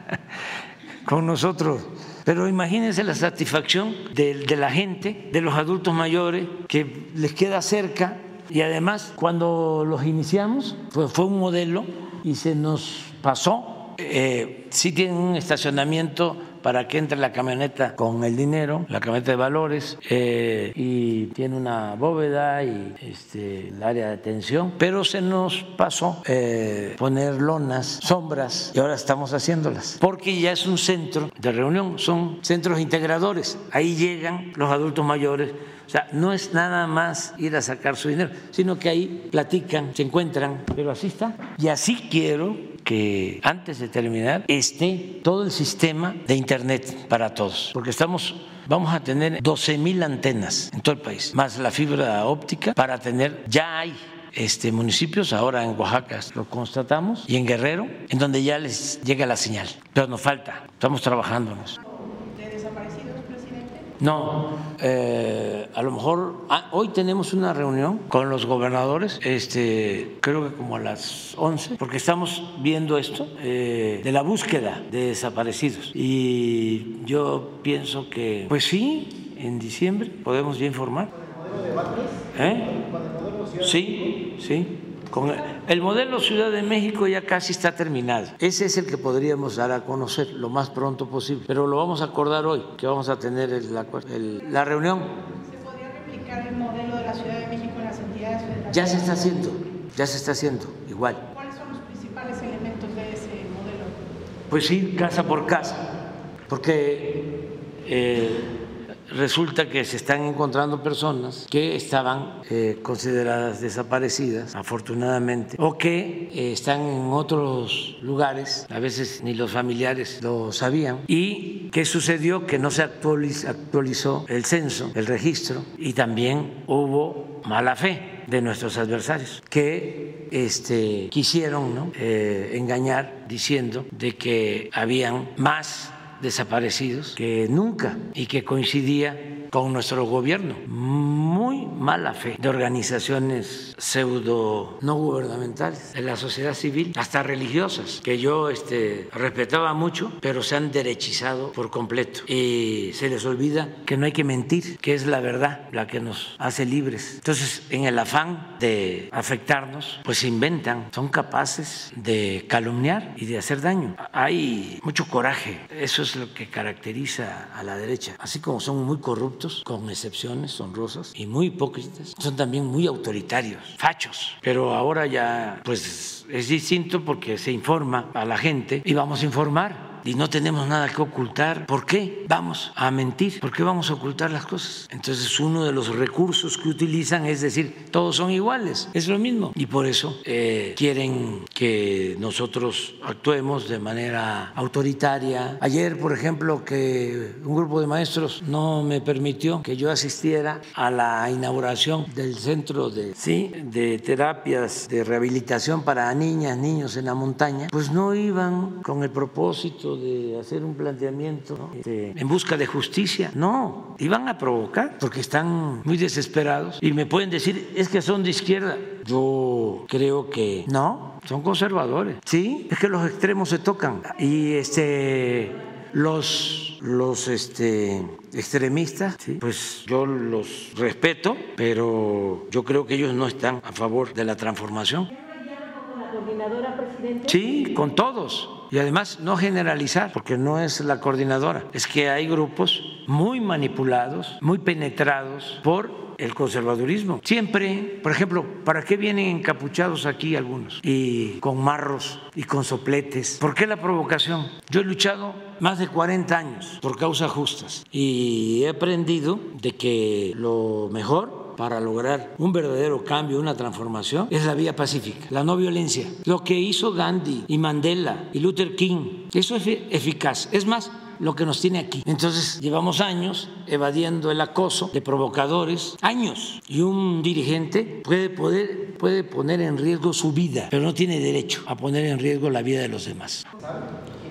con nosotros. Pero imagínense la satisfacción de, de, la gente, de los adultos mayores, que les queda cerca. Y además, cuando los iniciamos, pues fue un modelo y se nos pasó. Eh, sí tienen un estacionamiento para que entre la camioneta con el dinero, la camioneta de valores, eh, y tiene una bóveda y este, el área de atención, pero se nos pasó eh, poner lonas, sombras, y ahora estamos haciéndolas, porque ya es un centro de reunión, son centros integradores, ahí llegan los adultos mayores. O sea, no es nada más ir a sacar su dinero, sino que ahí platican, se encuentran, pero así está. Y así quiero que antes de terminar esté todo el sistema de Internet para todos, porque estamos vamos a tener 12 mil antenas en todo el país, más la fibra óptica para tener, ya hay este, municipios, ahora en Oaxaca lo constatamos, y en Guerrero, en donde ya les llega la señal, pero nos falta, estamos eso. No, eh, a lo mejor ah, hoy tenemos una reunión con los gobernadores, este, creo que como a las 11, porque estamos viendo esto eh, de la búsqueda de desaparecidos. Y yo pienso que, pues sí, en diciembre podemos ya informar. ¿Eh? Sí, sí. Con el modelo Ciudad de México ya casi está terminado. Ese es el que podríamos dar a conocer lo más pronto posible, pero lo vamos a acordar hoy, que vamos a tener la, la reunión. ¿Se podría replicar el modelo de la Ciudad de México en las entidades federales? Ya se está haciendo, ya se está haciendo, igual. ¿Cuáles son los principales elementos de ese modelo? Pues ir casa por casa, porque... Eh, resulta que se están encontrando personas que estaban eh, consideradas desaparecidas, afortunadamente, o que eh, están en otros lugares, a veces ni los familiares lo sabían. ¿Y qué sucedió? Que no se actualizó el censo, el registro, y también hubo mala fe de nuestros adversarios que este, quisieron eh, engañar diciendo de que habían más desaparecidos que nunca y que coincidía con nuestro gobierno. Mala fe de organizaciones pseudo no gubernamentales, de la sociedad civil, hasta religiosas, que yo este, respetaba mucho, pero se han derechizado por completo. Y se les olvida que no hay que mentir, que es la verdad la que nos hace libres. Entonces, en el afán de afectarnos, pues se inventan, son capaces de calumniar y de hacer daño. Hay mucho coraje, eso es lo que caracteriza a la derecha. Así como son muy corruptos, con excepciones honrosas, y muy hipócritas, son también muy autoritarios, fachos. Pero ahora ya, pues es distinto porque se informa a la gente y vamos a informar y no tenemos nada que ocultar. ¿Por qué vamos a mentir? ¿Por qué vamos a ocultar las cosas? Entonces uno de los recursos que utilizan es decir, todos son iguales, es lo mismo. Y por eso eh, quieren que nosotros actuemos de manera autoritaria. Ayer, por ejemplo, que un grupo de maestros no me permitió que yo asistiera a la inauguración del centro de, ¿sí? de terapias de rehabilitación para niñas, niños en la montaña, pues no iban con el propósito de hacer un planteamiento este, en busca de justicia. No, iban a provocar porque están muy desesperados y me pueden decir, es que son de izquierda. Yo creo que no, son conservadores. Sí, es que los extremos se tocan y este los los este, extremistas, pues yo los respeto, pero yo creo que ellos no están a favor de la transformación. Sí, con todos. Y además no generalizar, porque no es la coordinadora, es que hay grupos muy manipulados, muy penetrados por el conservadurismo. Siempre, por ejemplo, ¿para qué vienen encapuchados aquí algunos? Y con marros y con sopletes. ¿Por qué la provocación? Yo he luchado más de 40 años por causas justas y he aprendido de que lo mejor para lograr un verdadero cambio, una transformación, es la vía pacífica, la no violencia. Lo que hizo Gandhi y Mandela y Luther King, eso es eficaz. Es más, lo que nos tiene aquí. Entonces, llevamos años evadiendo el acoso de provocadores, años. Y un dirigente puede, poder, puede poner en riesgo su vida, pero no tiene derecho a poner en riesgo la vida de los demás.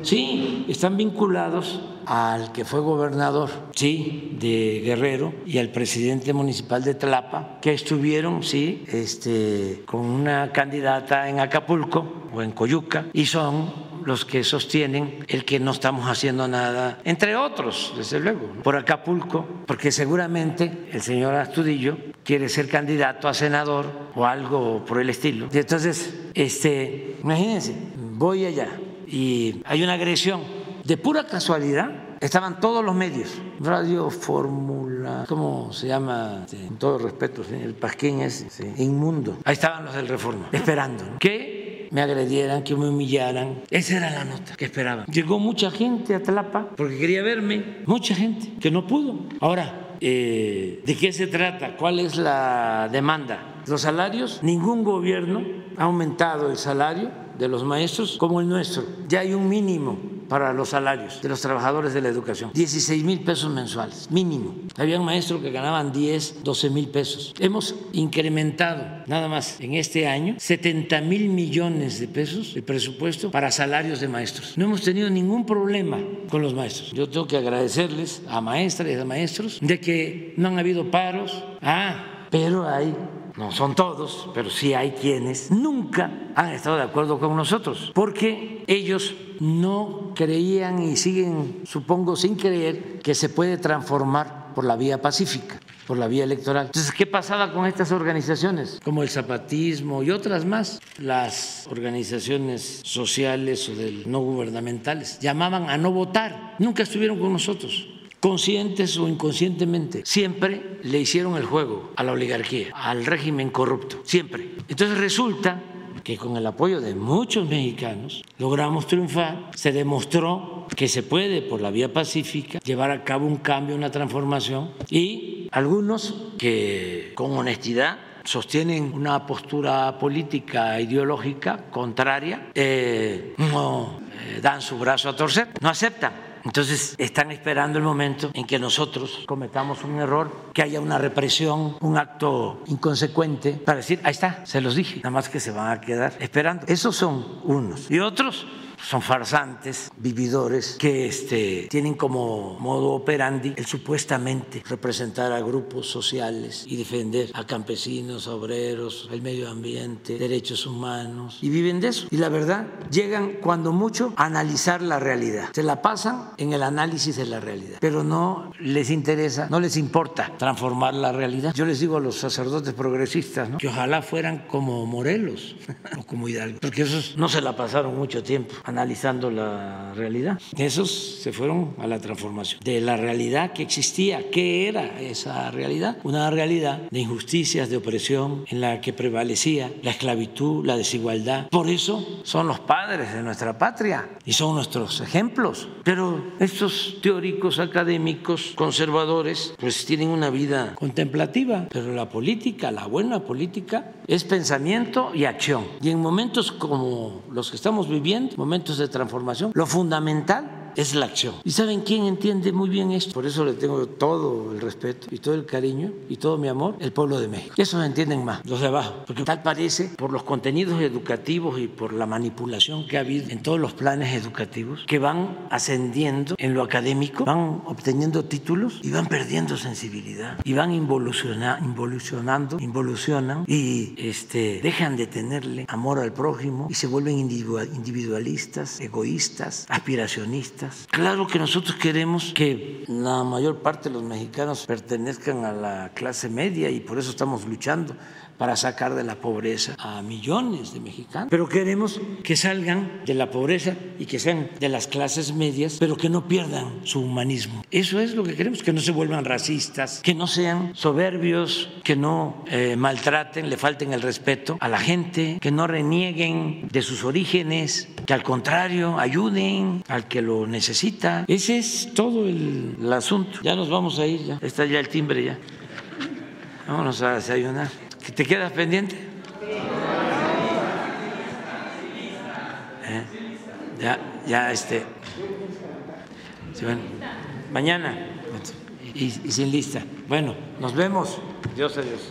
Sí, están vinculados al que fue gobernador, sí, de Guerrero y al presidente municipal de Tlapa, que estuvieron, sí, este, con una candidata en Acapulco o en Coyuca y son los que sostienen el que no estamos haciendo nada, entre otros, desde luego, por Acapulco, porque seguramente el señor Astudillo quiere ser candidato a senador o algo por el estilo. Y entonces, este, imagínense, voy allá y hay una agresión de pura casualidad estaban todos los medios, Radio Fórmula, ¿cómo se llama? Con todo respeto, el Pasquín es inmundo. Ahí estaban los del Reforma, esperando. ¿Qué? me agredieran, que me humillaran. Esa era la nota que esperaban. Llegó mucha gente a Tlapa porque quería verme, mucha gente que no pudo. Ahora, eh, ¿de qué se trata? ¿Cuál es la demanda? Los salarios, ningún gobierno ha aumentado el salario de los maestros como el nuestro. Ya hay un mínimo para los salarios de los trabajadores de la educación. 16 mil pesos mensuales, mínimo. Había un maestro que ganaban 10, 12 mil pesos. Hemos incrementado nada más en este año 70 mil millones de pesos el presupuesto para salarios de maestros. No hemos tenido ningún problema con los maestros. Yo tengo que agradecerles a maestras y a maestros de que no han habido paros. Ah, pero hay no son todos, pero sí hay quienes nunca han estado de acuerdo con nosotros, porque ellos no creían y siguen, supongo, sin creer que se puede transformar por la vía pacífica por la vía electoral. Entonces, ¿qué pasaba con estas organizaciones? Como el zapatismo y otras más, las organizaciones sociales o del no gubernamentales, llamaban a no votar, nunca estuvieron con nosotros conscientes o inconscientemente, siempre le hicieron el juego a la oligarquía, al régimen corrupto, siempre. Entonces resulta que con el apoyo de muchos mexicanos logramos triunfar, se demostró que se puede por la vía pacífica llevar a cabo un cambio, una transformación. Y algunos que con honestidad sostienen una postura política ideológica contraria, eh, no eh, dan su brazo a torcer, no aceptan entonces están esperando el momento en que nosotros cometamos un error, que haya una represión, un acto inconsecuente, para decir, ahí está, se los dije, nada más que se van a quedar esperando. Esos son unos. Y otros son farsantes, vividores, que este, tienen como modo operandi el supuestamente representar a grupos sociales y defender a campesinos, obreros, el medio ambiente, derechos humanos, y viven de eso. Y la verdad, llegan cuando mucho a analizar la realidad. Se la pasan en el análisis de la realidad, pero no les interesa, no les importa transformar la realidad. Yo les digo a los sacerdotes progresistas que ojalá fueran como Morelos o como Hidalgo, porque esos no se la pasaron mucho tiempo analizando la realidad. Esos se fueron a la transformación de la realidad que existía. ¿Qué era esa realidad? Una realidad de injusticias, de opresión, en la que prevalecía la esclavitud, la desigualdad. Por eso son los padres de nuestra patria y son nuestros ejemplos. Pero estos teóricos académicos conservadores pues tienen una vida contemplativa, pero la política, la buena política, es pensamiento y acción. Y en momentos como los que estamos viviendo, momentos de transformación, lo fundamental es la acción. ¿Y saben quién entiende muy bien esto? Por eso le tengo todo el respeto y todo el cariño y todo mi amor, el pueblo de México. Eso lo entienden más, los de abajo, porque tal parece, por los contenidos educativos y por la manipulación que ha habido en todos los planes educativos, que van ascendiendo en lo académico, van obteniendo títulos y van perdiendo sensibilidad y van involucionando, involucionan y este, dejan de tenerle amor al prójimo y se vuelven individualistas, egoístas, aspiracionistas Claro que nosotros queremos que la mayor parte de los mexicanos pertenezcan a la clase media y por eso estamos luchando para sacar de la pobreza a millones de mexicanos. Pero queremos que salgan de la pobreza y que sean de las clases medias, pero que no pierdan su humanismo. Eso es lo que queremos, que no se vuelvan racistas, que no sean soberbios, que no eh, maltraten, le falten el respeto a la gente, que no renieguen de sus orígenes, que al contrario ayuden al que lo necesita. Ese es todo el, el asunto. Ya nos vamos a ir, ya está ya el timbre ya. Vámonos a desayunar. ¿Te quedas pendiente? ¿Eh? Ya, ya, este. Sí, bueno. Mañana. Y, y sin lista. Bueno, nos vemos. Dios adiós.